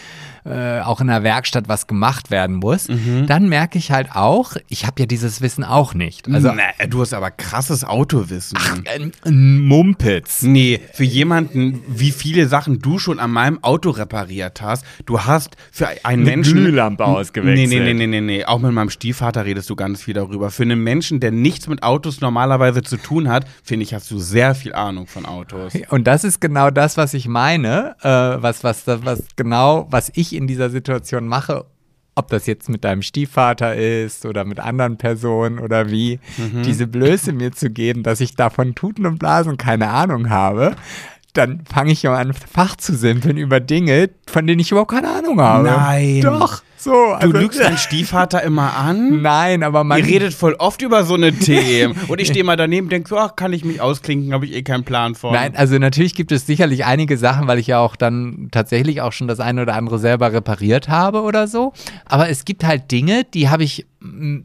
äh, auch in der Werkstatt was gemacht werden muss, Mhm. dann merke ich halt auch, ich habe ja dieses Wissen auch nicht. Also Na, du hast aber krasses Autowissen. ein, ein Mumpitz. Nee, für jemanden, wie viele Sachen du schon an meinem Auto repariert hast, du hast für einen Eine Menschen. Glühlampe ausgewechselt. Nee, nee, nee, nee, nee, nee. Auch mit meinem Stiefvater redest du ganz viel darüber. Für einen Menschen, der nichts mit Autos normalerweise zu tun hat, finde ich, hast du sehr viel Ahnung von Autos. Und das ist genau das, was ich meine, äh, was, was, was genau, was ich in dieser Situation mache. Ob das jetzt mit deinem Stiefvater ist oder mit anderen Personen oder wie, diese Blöße mir zu geben, dass ich davon Tuten und Blasen keine Ahnung habe, dann fange ich ja an, Fach zu simpeln über Dinge, von denen ich überhaupt keine Ahnung habe. Nein. Doch, so. Du also- lügst deinen Stiefvater immer an? [laughs] Nein, aber man. Ihr redet voll oft über so eine Themen. Und ich stehe mal daneben und denke so, ach, kann ich mich ausklinken, habe ich eh keinen Plan von. Nein, also natürlich gibt es sicherlich einige Sachen, weil ich ja auch dann tatsächlich auch schon das eine oder andere selber repariert habe oder so. Aber es gibt halt Dinge, die habe ich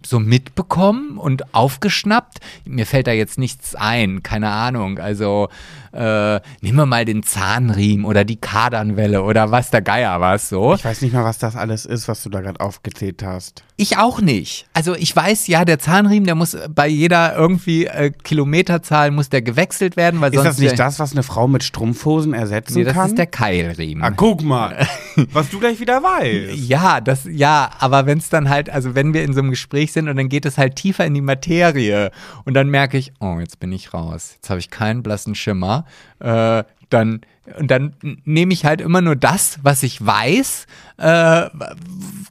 so mitbekommen und aufgeschnappt. Mir fällt da jetzt nichts ein, keine Ahnung. Also äh, nehmen wir mal den Zahnriemen oder die Kardanwelle oder was der Geier was so. Ich weiß nicht mal, was das alles ist, was du da gerade aufgezählt hast. Ich auch nicht. Also ich weiß ja, der Zahnriemen, der muss bei jeder irgendwie äh, Kilometerzahl muss der gewechselt werden, weil Ist sonst das nicht das, was eine Frau mit Strumpfhosen ersetzen Nee, das kann? ist der Keilriemen. ah, guck mal, [laughs] was du gleich wieder weißt. Ja, das, ja, aber wenn es dann halt, also wenn wir in so einem Gespräch sind und dann geht es halt tiefer in die Materie. Und dann merke ich, oh, jetzt bin ich raus, jetzt habe ich keinen blassen Schimmer, äh, dann, und dann nehme ich halt immer nur das, was ich weiß. Äh,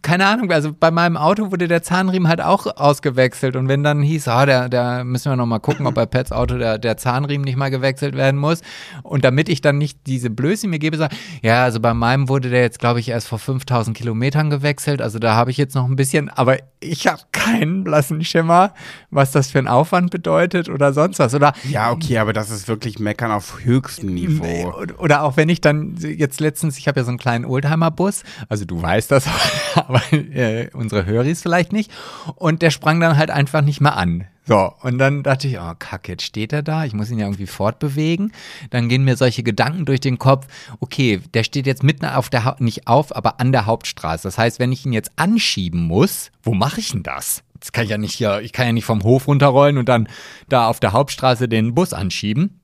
keine Ahnung, also bei meinem Auto wurde der Zahnriemen halt auch ausgewechselt und wenn dann hieß, ah, der, der müssen wir noch mal gucken, ob bei Pets Auto der, der Zahnriemen nicht mal gewechselt werden muss und damit ich dann nicht diese Blöße mir gebe, sage, ja, also bei meinem wurde der jetzt, glaube ich, erst vor 5000 Kilometern gewechselt, also da habe ich jetzt noch ein bisschen, aber ich habe keinen blassen Schimmer, was das für ein Aufwand bedeutet oder sonst was oder Ja, okay, aber das ist wirklich Meckern auf höchstem Niveau. oder auch wenn ich dann jetzt letztens, ich habe ja so einen kleinen Oldtimer-Bus, also du weißt das, [laughs] aber äh, unsere Höris vielleicht nicht. Und der sprang dann halt einfach nicht mehr an. So, und dann dachte ich, oh Kacke, jetzt steht er da, ich muss ihn ja irgendwie fortbewegen. Dann gehen mir solche Gedanken durch den Kopf, okay, der steht jetzt mitten auf der, Hau- nicht auf, aber an der Hauptstraße. Das heißt, wenn ich ihn jetzt anschieben muss, wo mache ich denn das? Das kann ich ja nicht hier, ich kann ja nicht vom Hof runterrollen und dann da auf der Hauptstraße den Bus anschieben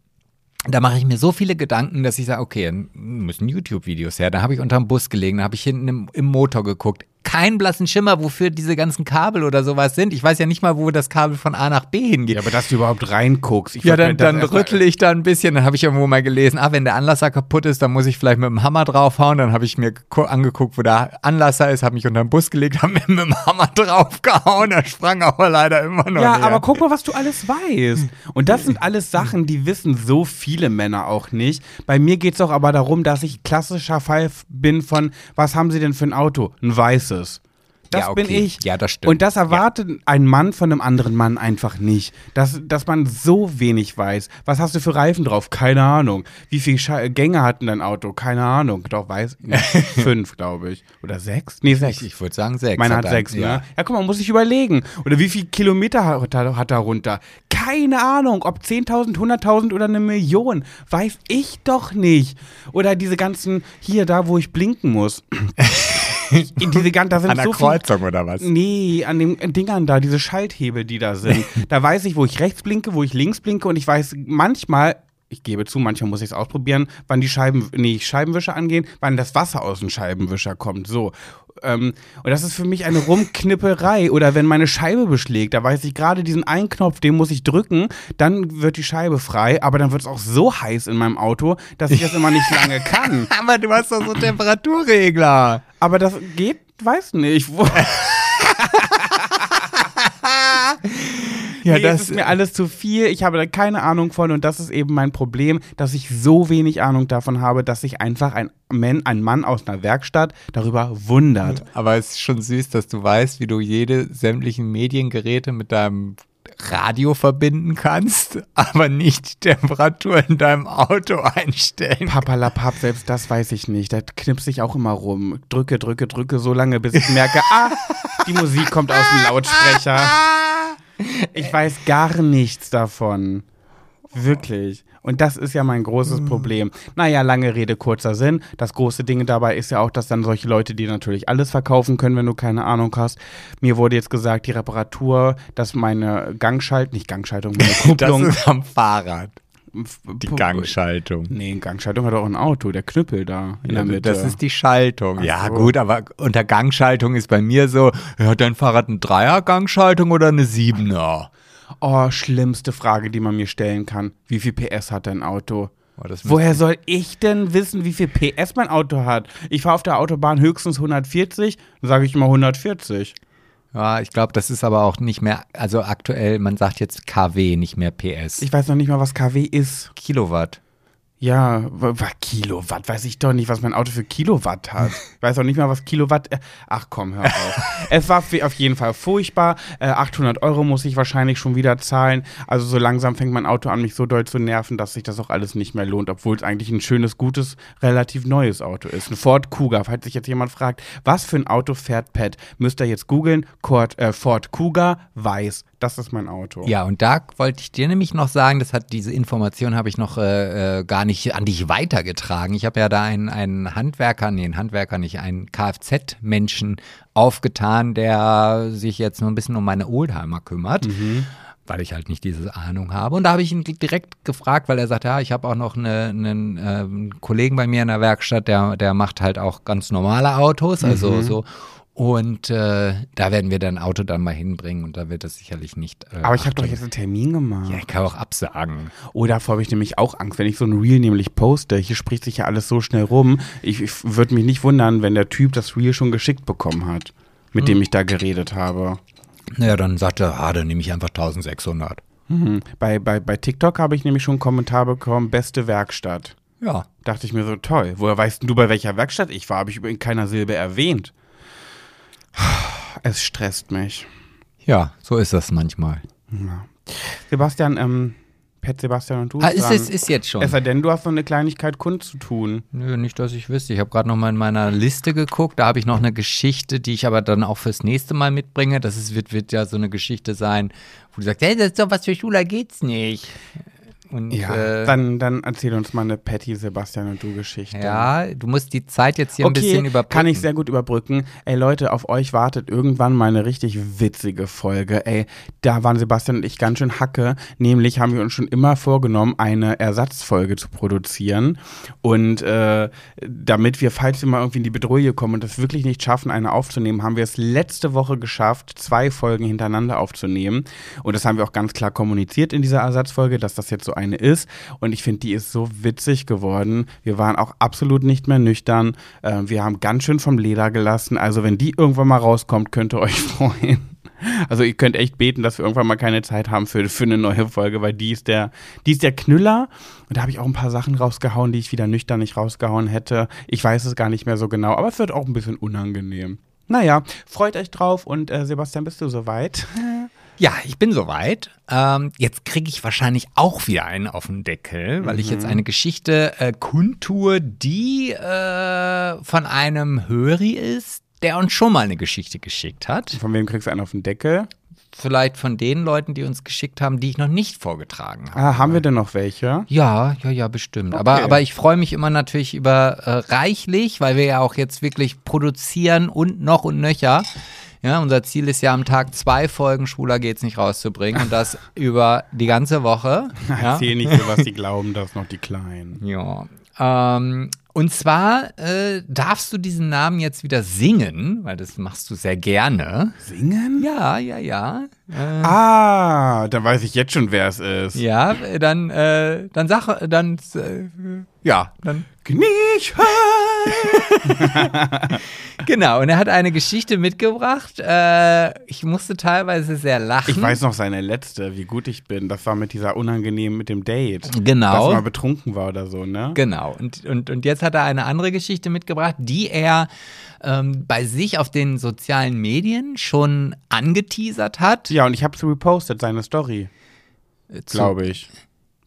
da mache ich mir so viele Gedanken, dass ich sage, okay, müssen YouTube-Videos her. Da habe ich unterm Bus gelegen, da habe ich hinten im, im Motor geguckt. Kein blassen Schimmer, wofür diese ganzen Kabel oder sowas sind. Ich weiß ja nicht mal, wo das Kabel von A nach B hingeht. Ja, aber dass du überhaupt reinguckst. Ja, dann, dann rüttel ich da ein bisschen, dann habe ich irgendwo mal gelesen, ah, wenn der Anlasser kaputt ist, dann muss ich vielleicht mit dem Hammer draufhauen. Dann habe ich mir angeguckt, wo der Anlasser ist, habe mich unter den Bus gelegt, [laughs] habe mit dem Hammer draufgehauen. Er sprang aber leider immer noch Ja, näher. aber guck mal, was du alles weißt. Und das sind alles Sachen, die wissen so viele Männer auch nicht. Bei mir geht es doch aber darum, dass ich klassischer Fall bin von, was haben sie denn für ein Auto? Ein weißes. Das Ja, okay. bin ich. Ja, das stimmt. Und das erwartet ein Mann von einem anderen Mann einfach nicht. Dass, dass man so wenig weiß. Was hast du für Reifen drauf? Keine Ahnung. Wie viele Sche Gänge hat denn dein Auto? Keine Ahnung. Doch, weiß. Nee, [laughs] fünf, glaube ich. Oder sechs? Nee, sechs. ich, ich würde sagen sechs. Meiner hat sechs, Ja. ne? Ja, guck mal, muss ich überlegen. Oder wie viel Kilometer hat er, hat er runter? Keine Ahnung, ob 10.000, 100.000 oder eine Million. Weiß ich doch nicht. Oder diese ganzen, hier, da, wo ich blinken muss. [laughs] [laughs] In diese ganzen, da sind An der so. Kreuzung oder was? Nee, an den Dingern da, diese Schalthebel, die da sind. [laughs] da weiß ich, wo ich rechts blinke, wo ich links blinke und ich weiß manchmal, ich gebe zu, manchmal muss ich es ausprobieren, wann die Scheiben, nee, Scheibenwischer angehen, wann das Wasser aus dem Scheibenwischer kommt. So. Ähm, und das ist für mich eine Rumknipperei. Oder wenn meine Scheibe beschlägt, da weiß ich gerade diesen einen Knopf, den muss ich drücken, dann wird die Scheibe frei, aber dann wird es auch so heiß in meinem Auto, dass ich das immer nicht lange kann. [laughs] Aber du hast doch so Temperaturregler. Aber das geht, weiß nicht. [laughs] Wo Ja, nee, das ist mir alles zu viel. Ich habe da keine Ahnung von und das ist eben mein Problem, dass ich so wenig Ahnung davon habe, dass sich einfach ein Mann, ein Mann aus einer Werkstatt darüber wundert. Aber es ist schon süß, dass du weißt, wie du jede sämtlichen Mediengeräte mit deinem Radio verbinden kannst, [laughs] aber nicht die Temperatur in deinem Auto einstellen. Papalapap, selbst das weiß ich nicht. Da knipse ich auch immer rum. Drücke, drücke, drücke so lange, bis ich merke, [laughs] ah, die Musik kommt aus dem Lautsprecher. [laughs] Ich weiß gar nichts davon. Wirklich. Und das ist ja mein großes Problem. Naja, lange Rede, kurzer Sinn. Das große Ding dabei ist ja auch, dass dann solche Leute, die natürlich alles verkaufen können, wenn du keine Ahnung hast. Mir wurde jetzt gesagt, die Reparatur, dass meine Gangschaltung, nicht Gangschaltung, meine [laughs] Kupplung. Das ist am Fahrrad. Die Gangschaltung. Nee, Gangschaltung hat auch ein Auto, der Knüppel da in der Mitte. Das ist die Schaltung. Ach Ja, so. gut, aber unter Gangschaltung ist bei mir so, hat dein Fahrrad eine Dreier-Gangschaltung oder eine Siebener? oh, schlimmste Frage, die man mir stellen kann. Wie viel PS hat dein Auto? Oh, Woher soll ich denn wissen, wie viel PS mein Auto hat? Ich fahre auf der Autobahn höchstens 140, dann sage ich immer 140. Ja, ich glaube, das ist aber auch nicht mehr, also aktuell, man sagt jetzt KW, nicht mehr PS. Ich weiß noch nicht mal, was KW ist. Kilowatt. Ja, wa- wa- Kilowatt, weiß ich doch nicht, was mein Auto für Kilowatt hat. Ich [laughs] weiß auch nicht mal, was Kilowatt. äh, Ach komm, hör auf. [laughs] es war auf jeden Fall furchtbar. Äh, 800 Euro muss ich wahrscheinlich schon wieder zahlen. Also so langsam fängt mein Auto an, mich so doll zu nerven, dass sich das auch alles nicht mehr lohnt, obwohl es eigentlich ein schönes, gutes, relativ neues Auto ist. Ein Ford Kuga. Falls sich jetzt jemand fragt, was für ein Auto fährt Pat, müsst ihr jetzt googeln. Ford, äh, Ford Kuga weiß. Das ist mein Auto. Ja, und da wollte ich dir nämlich noch sagen, das hat diese Information habe ich noch äh, äh, gar nicht an dich weitergetragen. Ich habe ja da einen, einen Handwerker, nee, einen Handwerker nicht, einen Kfz-Menschen aufgetan, der sich jetzt nur ein bisschen um meine Oldtimer kümmert. Weil ich halt nicht diese Ahnung habe. Und da habe ich ihn direkt gefragt, weil er sagt, ja, ich habe auch noch eine, einen äh, Kollegen bei mir in der Werkstatt, der, der macht halt auch ganz normale Autos, also so. Und äh, da werden wir dann Auto dann mal hinbringen und da wird das sicherlich nicht. Äh, Aber ich habe doch jetzt einen Termin gemacht. Ja, ich kann auch absagen. Oh, davor habe ich nämlich auch Angst, wenn ich so ein Reel nämlich poste. Hier spricht sich ja alles so schnell rum. Ich, ich würde mich nicht wundern, wenn der Typ das Reel schon geschickt bekommen hat, mit dem ich da geredet habe. Naja, dann sagt er, ah, dann nehme ich einfach 1600. Mhm. Bei, bei, bei TikTok habe ich nämlich schon einen Kommentar bekommen, beste Werkstatt. Ja. Dachte ich mir so, toll. Woher weißt denn du, bei welcher Werkstatt ich war? Habe ich in keiner Silbe erwähnt. Es stresst mich. Ja, so ist das manchmal. Sebastian, ähm, Pet Sebastian und du. Ah, ist, es, ist jetzt schon. Es sei denn, du hast so eine Kleinigkeit kundzutun. Nö, nicht, dass ich wüsste. Ich habe gerade noch mal in meiner Liste geguckt. Da habe ich noch eine Geschichte, die ich aber dann auch fürs nächste Mal mitbringe. Das ist, wird, wird ja so eine Geschichte sein, wo du sagst, hey, das ist doch was für Schüler geht's nicht. Und, Ja, äh, dann, dann erzähl uns mal eine Patty, Sebastian und du Geschichte. ja, du musst die Zeit jetzt hier ein okay, bisschen überbrücken. kann ich sehr gut überbrücken. Ey Leute, auf euch wartet irgendwann mal eine richtig witzige Folge. Ey, da waren Sebastian und ich ganz schön hacke. Nämlich haben wir uns schon immer vorgenommen, eine Ersatzfolge zu produzieren. Und äh, damit wir, falls wir mal irgendwie in die Bedrohung kommen und das wirklich nicht schaffen, eine aufzunehmen, haben wir es letzte Woche geschafft, zwei Folgen hintereinander aufzunehmen. Und das haben wir auch ganz klar kommuniziert in dieser Ersatzfolge, dass das jetzt so eine ist. Und ich finde, die ist so witzig geworden. Wir waren auch absolut nicht mehr nüchtern. Äh, wir haben ganz schön vom Leder gelassen. Also wenn die irgendwann mal rauskommt, könnt ihr euch [laughs] freuen. Also ihr könnt echt beten, dass wir irgendwann mal keine Zeit haben für, für eine neue Folge, weil die ist der, die ist der Knüller. Und da habe ich auch ein paar Sachen rausgehauen, die ich wieder nüchtern nicht rausgehauen hätte. Ich weiß es gar nicht mehr so genau, aber es wird auch ein bisschen unangenehm. Naja, freut euch drauf und äh, Sebastian, bist du soweit? [laughs] Ja, ich bin soweit. Ähm, jetzt kriege ich wahrscheinlich auch wieder einen auf den Deckel, weil ich jetzt eine Geschichte äh, kundtue, die äh, von einem Höri ist, der uns schon mal eine Geschichte geschickt hat. Von wem kriegst du einen auf den Deckel? Vielleicht von den Leuten, die uns geschickt haben, die ich noch nicht vorgetragen habe. Ah, haben wir denn noch welche? Ja, ja, ja, bestimmt. Aber, Okay. aber ich freue mich immer natürlich über äh, reichlich, weil wir ja auch jetzt wirklich produzieren und noch und nöcher. Ja, unser Ziel ist ja am Tag zwei Folgen Schwuler geht's nicht rauszubringen und das [laughs] über die ganze Woche. Ja, Erzähl nicht so, was die glauben, das noch die Kleinen. [laughs] ja. Ähm, und zwar äh, darfst du diesen Namen jetzt wieder singen, weil das machst du sehr gerne. Singen? Ja, ja, ja. Äh, Ah, da weiß ich jetzt schon, wer es ist. ja, dann, äh, dann sag, dann, äh, ja, dann Kniechen! [laughs] Genau, und er hat eine Geschichte mitgebracht. Äh, ich musste teilweise sehr lachen. Ich weiß noch seine letzte, wie gut ich bin. Das war mit dieser unangenehmen, mit dem Date. Genau. Dass er mal betrunken war oder so, ne? Genau. Und, und, und jetzt hat er eine andere Geschichte mitgebracht, die er ähm, bei sich auf den sozialen Medien schon angeteasert hat. Ja, und ich habe es repostet, seine Story, Äh, glaube ich.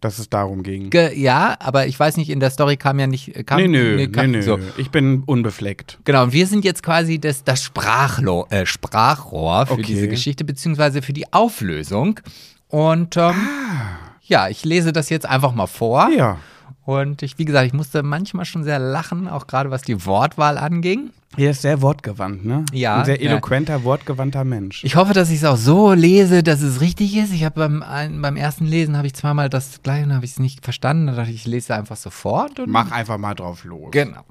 Dass es darum ging. Ge ja, aber ich weiß nicht, in der Story kam ja nicht. Kam, Nee, nö, nee, kam, nö. So. Ich bin unbefleckt. Genau, und wir sind jetzt quasi das, das Sprachlo äh, Sprachrohr für Okay. diese Geschichte, beziehungsweise für die Auflösung. Und ähm, ja, ich lese das jetzt einfach mal vor. Ja. Und ich, wie gesagt, ich musste manchmal schon sehr lachen, auch gerade was die Wortwahl anging. Er ist sehr wortgewandt, ne? Ja, Ein sehr ja. eloquenter, wortgewandter Mensch. Ich hoffe, dass ich es auch so lese, dass es richtig ist. Ich habe beim, beim ersten Lesen habe ich zweimal das gleiche und habe ich es nicht verstanden. Da dachte ich, ich lese einfach sofort. Und Mach einfach mal drauf los. Genau.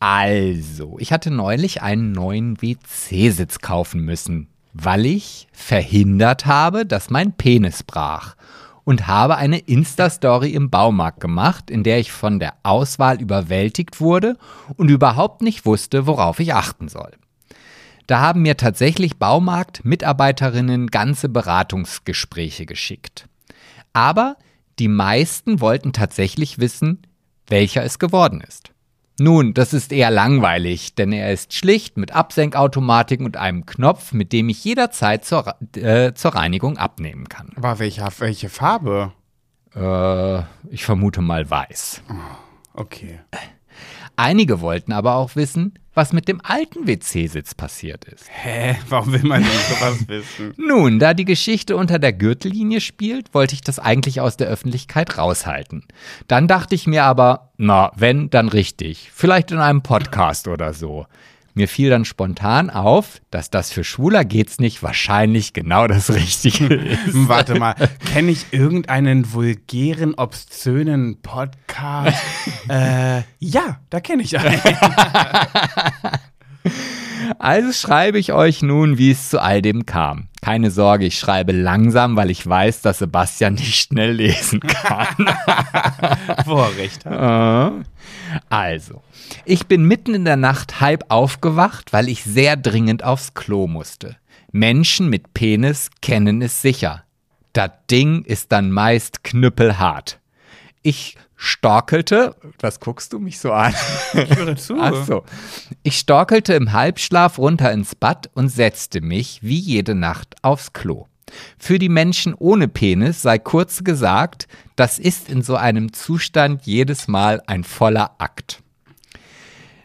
Also, ich hatte neulich einen neuen WC-Sitz kaufen müssen, weil ich verhindert habe, dass mein Penis brach. Und habe eine Insta-Story im Baumarkt gemacht, in der ich von der Auswahl überwältigt wurde und überhaupt nicht wusste, worauf ich achten soll. Da haben mir tatsächlich Baumarkt-Mitarbeiterinnen ganze Beratungsgespräche geschickt. Aber die meisten wollten tatsächlich wissen, welcher es geworden ist. Nun, das ist eher langweilig, denn er ist schlicht mit Absenkautomatik und einem Knopf, mit dem ich jederzeit zur, äh, zur Reinigung abnehmen kann. Aber welche, welche Farbe? Äh, ich vermute mal weiß. Okay. Einige wollten aber auch wissen, was mit dem alten WC-Sitz passiert ist. Hä? Warum will man denn sowas [laughs] wissen? Nun, da die Geschichte unter der Gürtellinie spielt, wollte ich das eigentlich aus der Öffentlichkeit raushalten. Dann dachte ich mir aber, na, wenn, dann richtig. Vielleicht in einem Podcast oder so. Mir fiel dann spontan auf, dass das für Schwuler geht's nicht wahrscheinlich genau das Richtige ist. [laughs] Warte mal, kenne ich irgendeinen vulgären, obszönen Podcast? [laughs] äh, ja, da kenne ich einen. [laughs] Also schreibe ich euch nun, wie es zu all dem kam. Keine Sorge, ich schreibe langsam, weil ich weiß, dass Sebastian nicht schnell lesen kann. Vorrecht. hat. Äh, Also, ich bin mitten in der Nacht halb aufgewacht, weil ich sehr dringend aufs Klo musste. Menschen mit Penis kennen es sicher. Das Ding ist dann meist knüppelhart. Ich storkelte, was guckst du mich so an? Ich höre zu. Ach so. Ich storkelte im Halbschlaf runter ins Bad und setzte mich wie jede Nacht aufs Klo. Für die Menschen ohne Penis sei kurz gesagt, das ist in so einem Zustand jedes Mal ein voller Akt.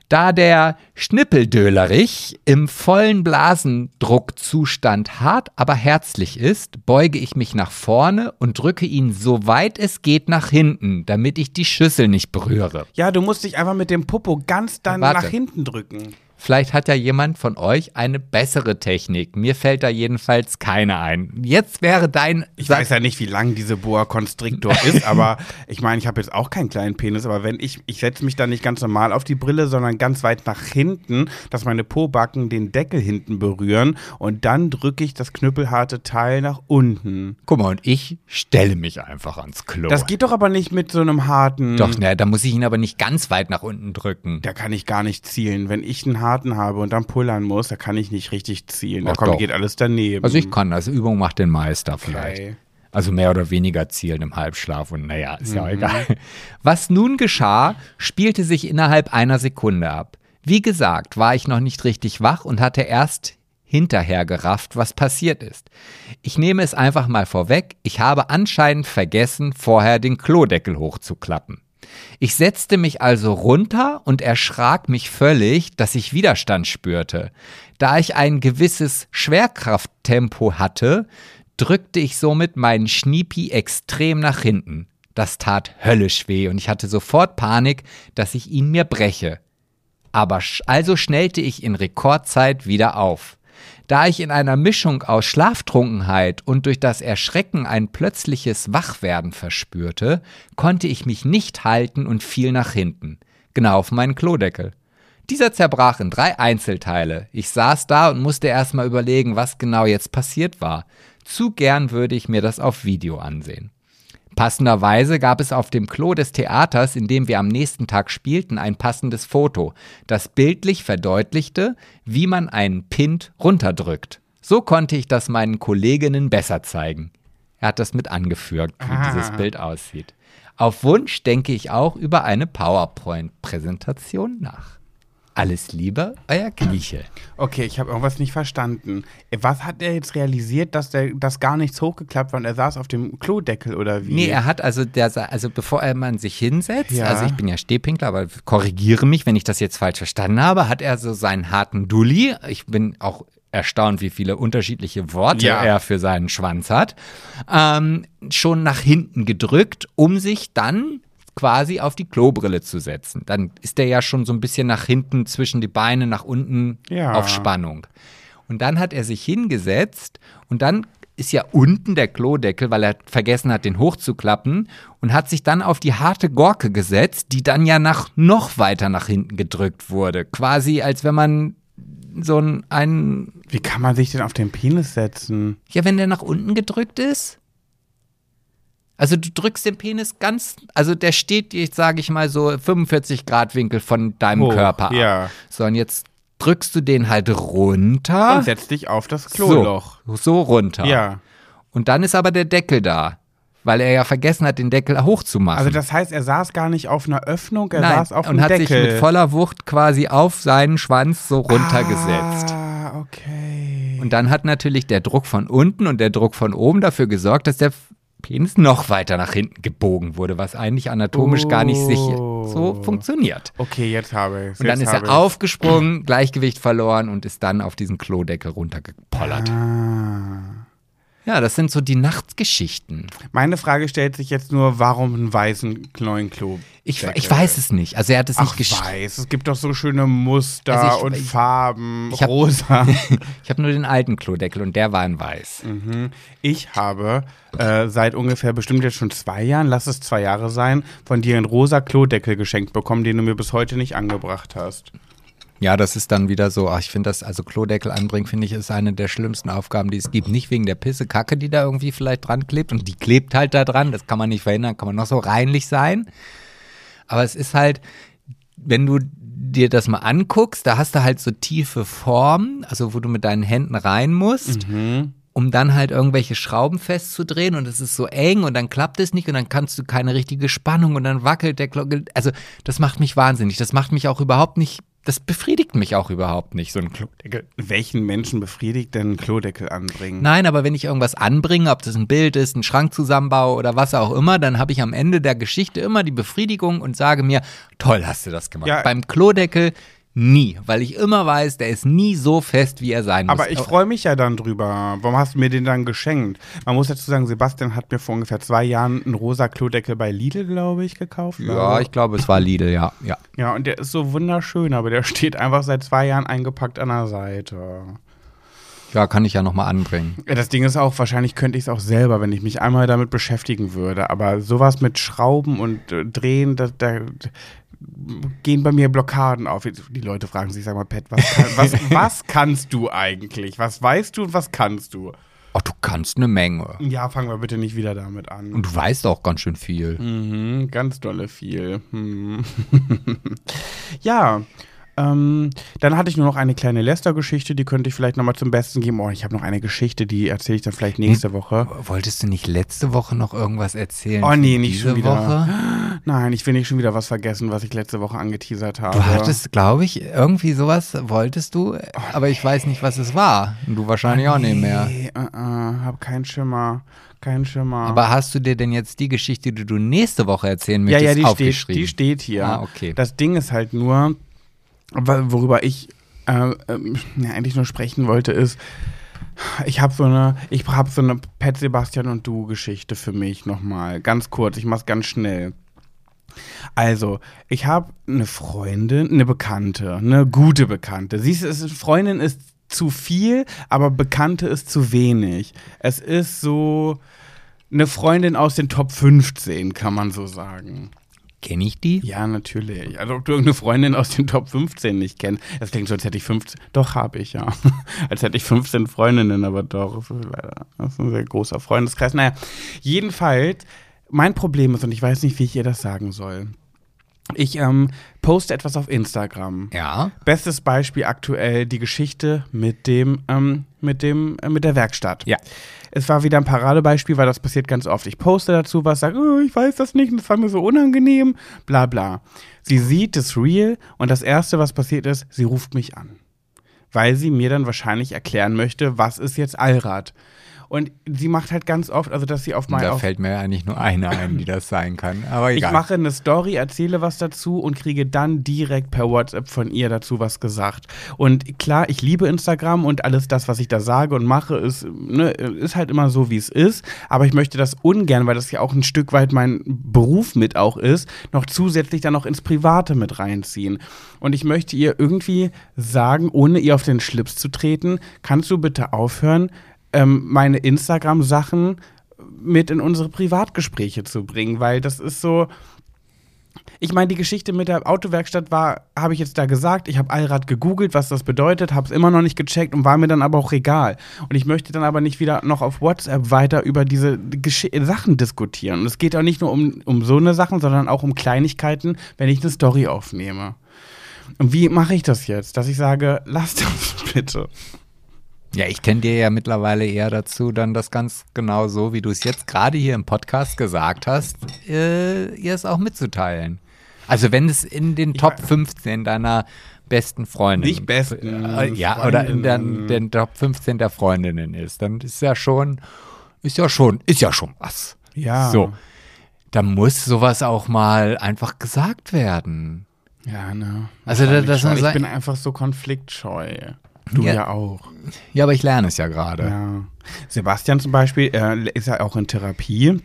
Da der Schnippeldölerich im vollen Blasendruckzustand hart, aber herzlich ist, beuge ich mich nach vorne und drücke ihn so weit es geht nach hinten, damit ich die Schüssel nicht berühre. Ja, du musst dich einfach mit dem Popo ganz dann Warte. nach hinten drücken. Vielleicht hat ja jemand von euch eine bessere Technik. Mir fällt da jedenfalls keine ein. Jetzt wäre dein. Ich Sag- weiß ja nicht, wie lang diese Boa Constrictor ist, [laughs] aber ich meine, ich habe jetzt auch keinen kleinen Penis, aber wenn ich, ich setze mich da nicht ganz normal auf die Brille, sondern ganz weit nach hinten, dass meine Pobacken den Deckel hinten berühren und dann drücke ich das knüppelharte Teil nach unten. Guck mal, und ich stelle mich einfach ans Klo. Das geht doch aber nicht mit so einem harten. Doch, ne, da muss ich ihn aber nicht ganz weit nach unten drücken. Da kann ich gar nicht zielen. Wenn ich einen harten habe und dann pullern muss, da kann ich nicht richtig zielen. Da Ach kommt, doch. geht alles daneben. Also ich kann das. Übung macht den Meister vielleicht. Okay. Also mehr oder weniger zielen im Halbschlaf und naja, ist ja auch egal. Was nun geschah, spielte sich innerhalb einer Sekunde ab. Wie gesagt, war ich noch nicht richtig wach und hatte erst hinterher gerafft, was passiert ist. Ich nehme es einfach mal vorweg, ich habe anscheinend vergessen, vorher den Klodeckel hochzuklappen. Ich setzte mich also runter und erschrak mich völlig, dass ich Widerstand spürte. Da ich ein gewisses Schwerkrafttempo hatte, drückte ich somit meinen Schniepi extrem nach hinten. Das tat höllisch weh und ich hatte sofort Panik, dass ich ihn mir breche. Aber also schnellte ich in Rekordzeit wieder auf. Da ich in einer Mischung aus Schlaftrunkenheit und durch das Erschrecken ein plötzliches Wachwerden verspürte, konnte ich mich nicht halten und fiel nach hinten, genau auf meinen Klodeckel. Dieser zerbrach in drei Einzelteile. Ich saß da und musste erstmal überlegen, was genau jetzt passiert war. Zu gern würde ich mir das auf Video ansehen. Passenderweise gab es auf dem Klo des Theaters, in dem wir am nächsten Tag spielten, ein passendes Foto, das bildlich verdeutlichte, wie man einen Pint runterdrückt. So konnte ich das meinen Kolleginnen besser zeigen. Er hat das mit angeführt, wie Ah. dieses Bild aussieht. Auf Wunsch denke ich auch über eine PowerPoint-Präsentation nach. Alles Liebe, euer Grieche. Okay, ich habe irgendwas nicht verstanden. Was hat er jetzt realisiert, dass der das gar nichts hochgeklappt war und er saß auf dem Klodeckel oder wie? Nee, er hat also, der, also bevor er man sich hinsetzt, Ja. also ich bin ja Stehpinkler, aber korrigiere mich, wenn ich das jetzt falsch verstanden habe, hat er so seinen harten Dulli. Ich bin auch erstaunt, wie viele unterschiedliche Worte Ja. er für seinen Schwanz hat, ähm, schon nach hinten gedrückt, um sich dann quasi auf die Klobrille zu setzen. Dann ist der ja schon so ein bisschen nach hinten zwischen die Beine, nach unten Ja. auf Spannung. Und dann hat er sich hingesetzt und dann ist ja unten der Klodeckel, weil er vergessen hat, den hochzuklappen und hat sich dann auf die harte Gorke gesetzt, die dann ja nach noch weiter nach hinten gedrückt wurde. Quasi als wenn man so ein, einen, Wie kann man sich denn auf den Penis setzen? ja, wenn der nach unten gedrückt ist. Also du drückst den Penis ganz, also der steht, jetzt sage ich mal so 45 Grad Winkel von deinem Hoch, Körper ab. ja. So, und jetzt drückst du den halt runter. Und setz dich auf das Kloloch. So, so runter. Ja. Und dann ist aber der Deckel da, weil er ja vergessen hat, den Deckel hochzumachen. Also das heißt, er saß gar nicht auf einer Öffnung, er Nein, saß auf und einem hat Deckel. sich mit voller Wucht quasi auf seinen Schwanz so runtergesetzt. Ah, okay. Und dann hat natürlich der Druck von unten und der Druck von oben dafür gesorgt, dass der Penis noch weiter nach hinten gebogen wurde, was eigentlich anatomisch gar nicht sicher so Oh. funktioniert. Okay, jetzt habe ich Und dann ist er aufgesprungen, Gleichgewicht verloren und ist dann auf diesen Klodeckel runtergepollert. Ah. Ja, das sind so die Nachtgeschichten. Meine Frage stellt sich jetzt nur, warum einen weißen neuen Klo? Ich, ich weiß es nicht. Also er hat es Ach, nicht geschrieben. weiß. Es gibt doch so schöne Muster Also ich- und ich- Farben, ich hab- rosa. [laughs] Ich habe nur den alten Klodeckel und der war in weiß. Mhm. Ich habe äh, seit ungefähr bestimmt jetzt schon zwei Jahren, lass es zwei Jahre sein, von dir einen rosa Klodeckel geschenkt bekommen, den du mir bis heute nicht angebracht hast. Ja, das ist dann wieder so, ach, ich finde das, also Klodeckel anbringen, finde ich, ist eine der schlimmsten Aufgaben, die es gibt. Nicht wegen der Pisse, Kacke, die da irgendwie vielleicht dran klebt und die klebt halt da dran, das kann man nicht verhindern, kann man noch so reinlich sein. Aber es ist halt, wenn du dir das mal anguckst, da hast du halt so tiefe Formen, also wo du mit deinen Händen rein musst. um dann halt irgendwelche Schrauben festzudrehen und es ist so eng und dann klappt es nicht und dann kannst du keine richtige Spannung und dann wackelt der Glocke. Also das macht mich wahnsinnig. Das macht mich auch überhaupt nicht, das befriedigt mich auch überhaupt nicht, so ein Klodeckel. Welchen Menschen befriedigt denn ein Klodeckel anbringen? Nein, aber wenn ich irgendwas anbringe, ob das ein Bild ist, ein Schrank zusammenbaue oder was auch immer, dann habe ich am Ende der Geschichte immer die Befriedigung und sage mir, toll hast du das gemacht. Ja. Beim Klodeckel nie, weil ich immer weiß, der ist nie so fest, wie er sein muss. Aber ich freue mich ja dann drüber. Warum hast du mir den dann geschenkt? Man muss dazu sagen, Sebastian hat mir vor ungefähr zwei Jahren einen rosa Klodeckel bei Lidl, glaube ich, gekauft. ja, ich glaube, es war Lidl, ja. ja. Ja, und der ist so wunderschön, aber der [laughs] steht einfach seit zwei Jahren eingepackt an der Seite. Ja, kann ich ja nochmal anbringen. Das Ding ist auch, wahrscheinlich könnte ich es auch selber, wenn ich mich einmal damit beschäftigen würde. Aber sowas mit Schrauben und äh, Drehen, da, da gehen bei mir Blockaden auf. Die Leute fragen sich, sag mal, Pat, was, kann, was, [laughs] was kannst du eigentlich? Was weißt du und was kannst du? Oh, du kannst eine Menge. Ja, fangen wir bitte nicht wieder damit an. Und du weißt auch ganz schön viel. Mhm, ganz dolle viel. Hm. [laughs] ja. Ähm, dann hatte ich nur noch eine kleine Lester-Geschichte, die könnte ich vielleicht nochmal zum Besten geben. Oh, ich habe noch eine Geschichte, die erzähle ich dann vielleicht nächste Woche. Wolltest du nicht letzte Woche noch irgendwas erzählen? Oh nee, nicht diese schon wieder. Woche? [gasps] Nein, ich will nicht schon wieder was vergessen, was ich letzte Woche angeteasert habe. Du hattest, glaube ich, irgendwie sowas wolltest du, aber ich weiß nicht, was es war. Und du wahrscheinlich auch nicht mehr. Nee, uh, uh, hab keinen Schimmer. Keinen Schimmer. Aber hast du dir denn jetzt die Geschichte, die du nächste Woche erzählen ja, möchtest, ja, die steht, aufgeschrieben? die steht hier. Ah, okay. Das Ding ist halt nur, worüber ich äh, ähm, eigentlich nur sprechen wollte, ist, ich habe so eine, ich habe so eine Pet Sebastian und du Geschichte für mich nochmal. Ganz kurz, ich mach's ganz schnell. Also, ich habe eine Freundin, eine Bekannte, eine gute Bekannte. Siehst du, es- Freundin ist zu viel, aber Bekannte ist zu wenig. Es ist so eine Freundin aus den Top 15, kann man so sagen. Kenn ich die? Ja, natürlich. Also, ob du irgendeine Freundin aus den Top 15 nicht kennst. Das klingt so, als hätte ich 15. Doch, habe ich, ja. [laughs] als hätte ich 15 Freundinnen, aber doch. Das ist leider- das ist ein sehr großer Freundeskreis. Naja, jedenfalls, mein Problem ist, und ich weiß nicht, wie ich ihr das sagen soll. Ich ähm, poste etwas auf Instagram. Ja. Bestes Beispiel aktuell die Geschichte mit dem, ähm, mit dem, äh, mit der Werkstatt. Ja. Es war wieder ein Paradebeispiel, weil das passiert ganz oft. Ich poste dazu was, sage, oh, ich weiß das nicht, das war mir so unangenehm, bla bla. Sie sieht das Real und das Erste, was passiert ist, sie ruft mich an. Weil sie mir dann wahrscheinlich erklären möchte, was ist jetzt Allrad. Und sie macht halt ganz oft, also dass sie auf mein Da fällt mir eigentlich nur eine ein, die das sein kann. Aber ich egal. mache eine Story, erzähle was dazu und kriege dann direkt per WhatsApp von ihr dazu was gesagt. Und klar, ich liebe Instagram und alles das, was ich da sage und mache, ist, ne, ist halt immer so, wie es ist. Aber ich möchte das ungern, weil das ja auch ein Stück weit mein Beruf mit auch ist, noch zusätzlich dann noch ins Private mit reinziehen. Und ich möchte ihr irgendwie sagen, ohne ihr auf den Schlips zu treten, kannst du bitte aufhören, ähm, meine Instagram-Sachen mit in unsere Privatgespräche zu bringen, weil das ist so. Ich meine, die Geschichte mit der Autowerkstatt war, habe ich jetzt da gesagt, ich habe Allrad gegoogelt, was das bedeutet, habe es immer noch nicht gecheckt und war mir dann aber auch egal. Und ich möchte dann aber nicht wieder noch auf WhatsApp weiter über diese Gesch Sachen diskutieren. Und es geht auch nicht nur um, um so eine Sachen, sondern auch um Kleinigkeiten, wenn ich eine Story aufnehme. Und wie mache ich das jetzt? Dass ich sage, [laughs] lass das bitte. Ja, ich kenne dir ja mittlerweile eher dazu, dann das ganz genau so, wie du es jetzt gerade hier im Podcast gesagt hast, äh, ihr es auch mitzuteilen. Also wenn es in den Top 15 deiner besten Freundinnen. Nicht besten Äh, ja, oder in den, den Top 15 der Freundinnen ist, dann ist ja schon, ist ja schon, ist ja schon was. Ja. So. Da muss sowas auch mal einfach gesagt werden. Ja, ne. Also, das man ich bin einfach so konfliktscheu. Du Ja. ja, auch. Ja, aber ich lerne es ja gerade. Ja. Sebastian zum Beispiel äh, ist ja auch in Therapie.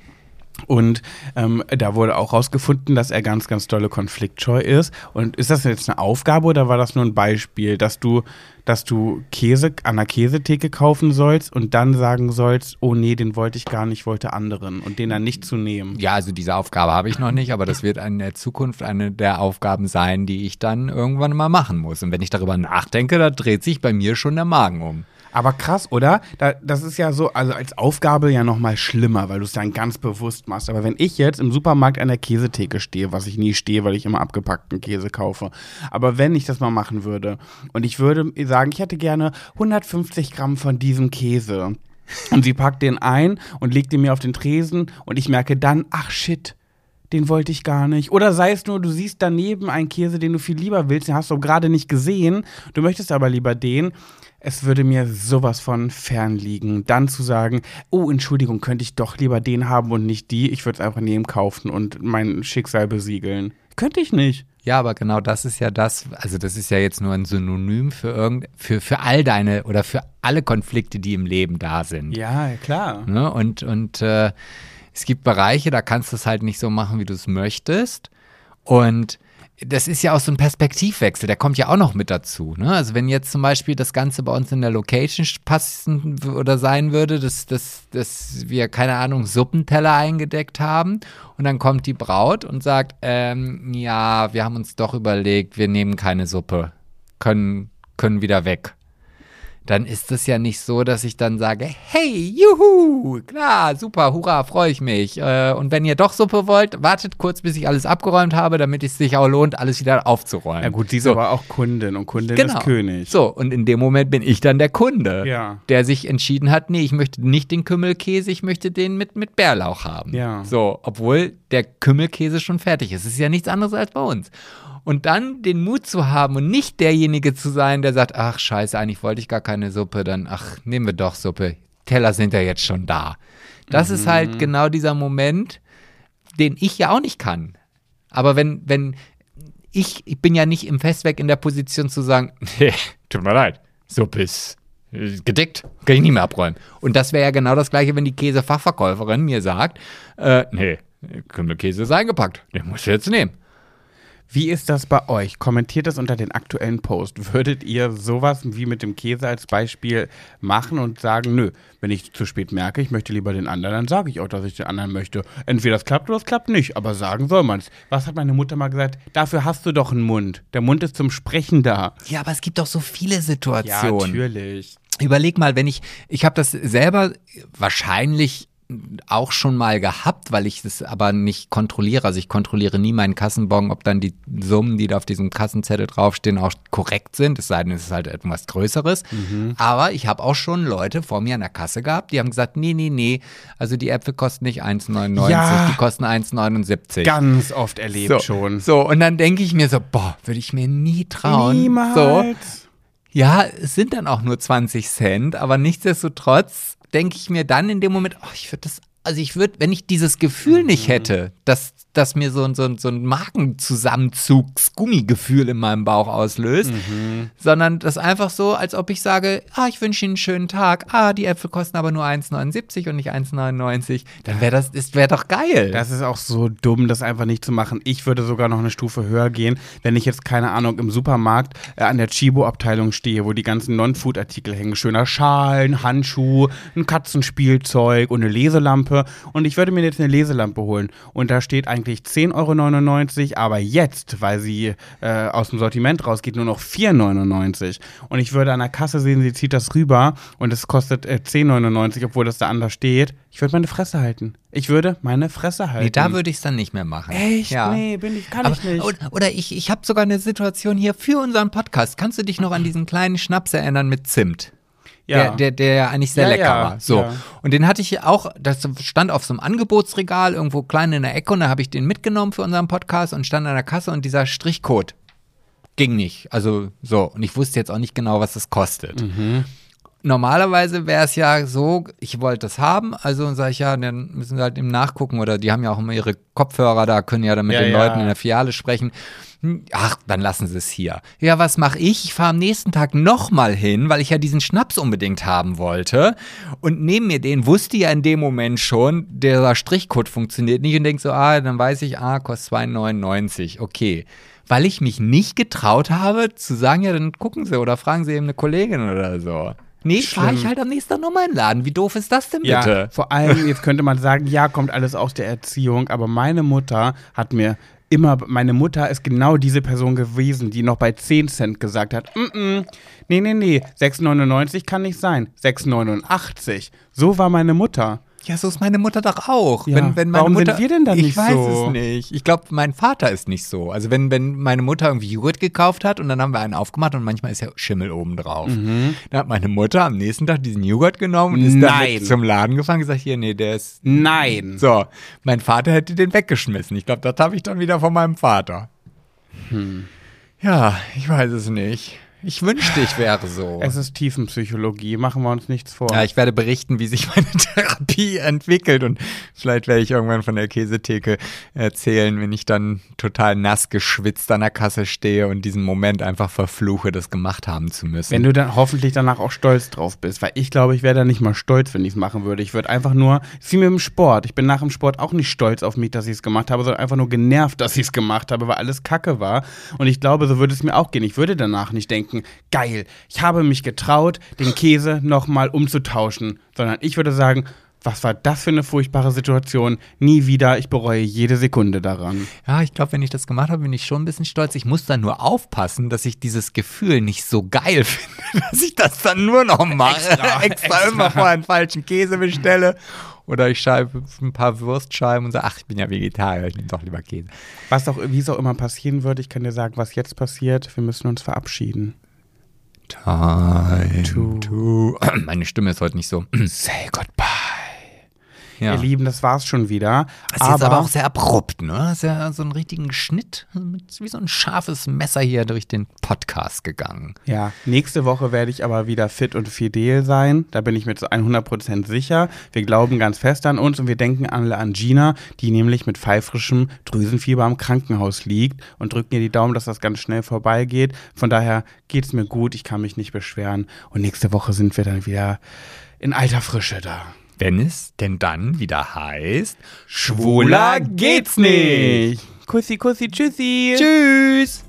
Und ähm, da wurde auch rausgefunden, dass er ganz, ganz dolle konfliktscheu ist. Und ist das jetzt eine Aufgabe oder war das nur ein Beispiel, dass du, dass du Käse an der Käsetheke kaufen sollst und dann sagen sollst, oh nee, den wollte ich gar nicht, ich wollte anderen und den dann nicht zu nehmen? Ja, also diese Aufgabe habe ich noch nicht, aber das wird in der Zukunft eine der Aufgaben sein, die ich dann irgendwann mal machen muss. Und wenn ich darüber nachdenke, da dreht sich bei mir schon der Magen um. Aber krass, oder? Da, das ist ja so, also als Aufgabe ja nochmal schlimmer, weil du es dann ganz bewusst machst. Aber wenn ich jetzt im Supermarkt an der Käsetheke stehe, was ich nie stehe, weil ich immer abgepackten Käse kaufe, aber wenn ich das mal machen würde und ich würde sagen, ich hätte gerne 150 Gramm von diesem Käse und sie packt den ein und legt den mir auf den Tresen und ich merke dann, ach shit, den wollte ich gar nicht. Oder sei es nur, du siehst daneben einen Käse, den du viel lieber willst, den hast du gerade nicht gesehen, du möchtest aber lieber den. Es würde mir sowas von fernliegen, dann zu sagen, oh, Entschuldigung, könnte ich doch lieber den haben und nicht die. Ich würde es einfach neben kaufen und mein Schicksal besiegeln. Könnte ich nicht. Ja, aber genau das ist ja das, also das ist ja jetzt nur ein Synonym für irgend, für, für all deine oder für alle Konflikte, die im Leben da sind. Ja, klar. Ne? Und, und äh, es gibt Bereiche, da kannst du es halt nicht so machen, wie du es möchtest. Und das ist ja auch so ein Perspektivwechsel, der kommt ja auch noch mit dazu. Ne? Also wenn jetzt zum Beispiel das Ganze bei uns in der Location passen oder sein würde, dass, dass, dass wir, keine Ahnung, Suppenteller eingedeckt haben und dann kommt die Braut und sagt, ähm, ja, wir haben uns doch überlegt, wir nehmen keine Suppe, können, können wieder weg dann ist es ja nicht so, dass ich dann sage, hey, juhu, klar, super, hurra, freue ich mich. Äh, Und wenn ihr doch Suppe wollt, wartet kurz, bis ich alles abgeräumt habe, damit es sich auch lohnt, alles wieder aufzuräumen. Ja gut, sie ist so. aber auch Kundin und Kundin Genau. ist König. So, und in dem Moment bin ich dann der Kunde, Ja. der sich entschieden hat, nee, ich möchte nicht den Kümmelkäse, ich möchte den mit, mit Bärlauch haben. Ja. So, obwohl der Kümmelkäse schon fertig ist. Es ist ja nichts anderes als bei uns. Und dann den Mut zu haben und nicht derjenige zu sein, der sagt, ach scheiße, eigentlich wollte ich gar keine Suppe, dann ach, nehmen wir doch Suppe. Teller sind ja jetzt schon da. Das ist halt genau dieser Moment, den ich ja auch nicht kann. Aber wenn, wenn, ich, ich bin ja nicht im Festweg in der Position zu sagen, [laughs] nee, tut mir leid, Suppe ist äh, gedeckt, kann ich nicht mehr abräumen. Und das wäre ja genau das gleiche, wenn die Käsefachverkäuferin mir sagt, äh, nee, Kümmelkäse ist eingepackt, den musst du jetzt nehmen. Wie ist das bei euch? Kommentiert das unter den aktuellen Post. Würdet ihr sowas wie mit dem Käse als Beispiel machen und sagen, nö, wenn ich zu spät merke, ich möchte lieber den anderen, dann sage ich auch, dass ich den anderen möchte. Entweder es klappt oder es klappt nicht, aber sagen soll man es. Was hat meine Mutter mal gesagt? Dafür hast du doch einen Mund. Der Mund ist zum Sprechen da. Ja, aber es gibt doch so viele Ja, Situationen. natürlich. Überleg mal, wenn ich, ich habe das selber wahrscheinlich auch schon mal gehabt, weil ich das aber nicht kontrolliere. Also ich kontrolliere nie meinen Kassenbon, ob dann die Summen, die da auf diesem Kassenzettel draufstehen, auch korrekt sind. Es sei denn, es ist halt etwas Größeres. Aber ich habe auch schon Leute vor mir an der Kasse gehabt, die haben gesagt, nee, nee, nee, also die Äpfel kosten nicht 1,99, Ja. die kosten 1,79. Ganz oft erlebt so, schon. So, und dann denke ich mir so, boah, würde ich mir nie trauen. Niemals. So, ja, es sind dann auch nur 20 Cent, aber nichtsdestotrotz denke ich mir dann in dem Moment, oh, ich würde das, also ich würde, wenn ich dieses Gefühl nicht Mhm. hätte, dass, dass mir so, ein- so, ein- so ein Markenzusammenzugs-Gummigefühl in meinem Bauch auslöst, Mhm. sondern das einfach so, als ob ich sage, ah, ich wünsche Ihnen einen schönen Tag, ah, die Äpfel kosten aber nur 1,79 und nicht 1,99, dann wäre das, das wäre doch geil. Das ist auch so dumm, das einfach nicht zu machen. Ich würde sogar noch eine Stufe höher gehen, wenn ich jetzt, keine Ahnung, im Supermarkt äh, an der Chibo-Abteilung stehe, wo die ganzen Non-Food-Artikel hängen. Schöner Schal, ein Handschuh, ein Katzenspielzeug und eine Leselampe. Und ich würde mir jetzt eine Leselampe holen. Und da steht eigentlich 10,99 Euro, aber jetzt, weil sie äh, aus dem Sortiment rausgeht, nur noch 4,99 Und ich würde an der Kasse sehen, sie zieht das rüber und es kostet äh, 10,99 obwohl das da anders steht. Ich würde meine Fresse halten. Ich würde meine Fresse halten. Nee, da würde ich es dann nicht mehr machen. Echt? Ja. Nee, bin ich, kann Aber, ich nicht. Oder, oder ich, ich habe sogar eine Situation hier für unseren Podcast. Kannst du dich noch an diesen kleinen Schnaps erinnern mit Zimt? Ja. Der, der, der ja eigentlich sehr Ja, lecker ja, war. So. Und den hatte ich auch, das stand auf so einem Angebotsregal irgendwo klein in der Ecke und da habe ich den mitgenommen für unseren Podcast und stand an der Kasse und dieser Strichcode ging nicht. Also so. Und ich wusste jetzt auch nicht genau, was das kostet. Mhm. Normalerweise wäre es ja so, ich wollte das haben, also sage ich ja, dann müssen wir halt eben nachgucken oder die haben ja auch immer ihre Kopfhörer da, können ja dann mit den. Leuten in der Filiale sprechen. Hm, Ach, dann lassen sie es hier. Ja, was mache ich? Ich fahre am nächsten Tag nochmal hin, weil ich ja diesen Schnaps unbedingt haben wollte. Und neben mir den wusste ja in dem Moment schon, der Strichcode funktioniert nicht und denkt so, ah, dann weiß ich, ah, kostet 2,99. Okay. Weil ich mich nicht getraut habe, zu sagen, ja, dann gucken Sie oder fragen Sie eben eine Kollegin oder so. Nee, fahre ich halt am nächsten Tag nochmal in den Laden. Wie doof ist das denn ja, bitte? vor allem, jetzt könnte man sagen, ja, kommt alles aus der Erziehung, aber meine Mutter hat mir immer, meine Mutter ist genau diese Person gewesen, die noch bei 10 Cent gesagt hat, mm -mm, nee, nee, nee, 6,99 kann nicht sein, 6,89. So war meine Mutter. Ja, so ist meine Mutter doch auch. Ja, Wenn, wenn meine warum sind Mutter, wir denn dann ich nicht weiß so? es nicht. Ich glaube, mein Vater ist nicht so. Also wenn, wenn meine Mutter irgendwie Joghurt gekauft hat und dann haben wir einen aufgemacht und manchmal ist ja Schimmel oben drauf. Mhm. Dann hat meine Mutter am nächsten Tag diesen Joghurt genommen und ist dann Nein. mit zum Laden gefahren und gesagt, hier, nee, der ist Nein. So, mein Vater hätte den weggeschmissen. Ich glaube, das habe ich dann wieder von meinem Vater. Hm. Ja, ich weiß es nicht. Ich wünschte, ich wäre so. [laughs] Es ist Tiefenpsychologie, machen wir uns nichts vor. Ja, ich werde berichten, wie sich meine [laughs] Therapie entwickelt und vielleicht werde ich irgendwann von der Käsetheke erzählen, wenn ich dann total nass geschwitzt an der Kasse stehe und diesen Moment einfach verfluche, das gemacht haben zu müssen. Wenn du dann hoffentlich danach auch stolz drauf bist, weil ich glaube, ich wäre da nicht mal stolz, wenn ich es machen würde. Ich würde einfach nur, es ist wie mit dem Sport. Ich bin nach dem Sport auch nicht stolz auf mich, dass ich es gemacht habe, sondern einfach nur genervt, dass ich es gemacht habe, weil alles Kacke war. Und ich glaube, so würde es mir auch gehen. Ich würde danach nicht denken, geil, ich habe mich getraut, den Käse nochmal umzutauschen, sondern ich würde sagen, was war das für eine furchtbare Situation? Nie wieder, ich bereue jede Sekunde daran. Ja, ich glaube, wenn ich das gemacht habe, bin ich schon ein bisschen stolz. Ich muss dann nur aufpassen, dass ich dieses Gefühl nicht so geil [laughs] finde, dass ich das dann nur noch mache. Extra, [laughs] Extra, extra. immer vorher einen falschen Käse bestelle. Oder ich schreibe ein paar Würstscheiben und sage, ach, ich bin ja Vegetarier, ich nehme doch lieber Käse. Was auch, wie es auch immer passieren wird, ich kann dir sagen, was jetzt passiert. Wir müssen uns verabschieden. Time To-. [clears throat] Meine Stimme ist heute nicht so. [clears throat] Say goodbye. Ja. Ihr Lieben, das war's schon wieder. Das ist jetzt aber auch sehr abrupt, ne? Das ist ja so einen richtigen Schnitt, wie so ein scharfes Messer hier durch den Podcast gegangen. ja, nächste Woche werde ich aber wieder fit und fidel sein. Da bin ich mir zu 100% sicher. Wir glauben ganz fest an uns und wir denken alle an Gina, die nämlich mit pfeifrischem Drüsenfieber im Krankenhaus liegt und drücken ihr die Daumen, dass das ganz schnell vorbeigeht. Von daher geht's mir gut, ich kann mich nicht beschweren. Und nächste Woche sind wir dann wieder in alter Frische da wenn es denn dann wieder heißt, schwuler geht's nicht. Kussi, kussi, tschüssi. Tschüss.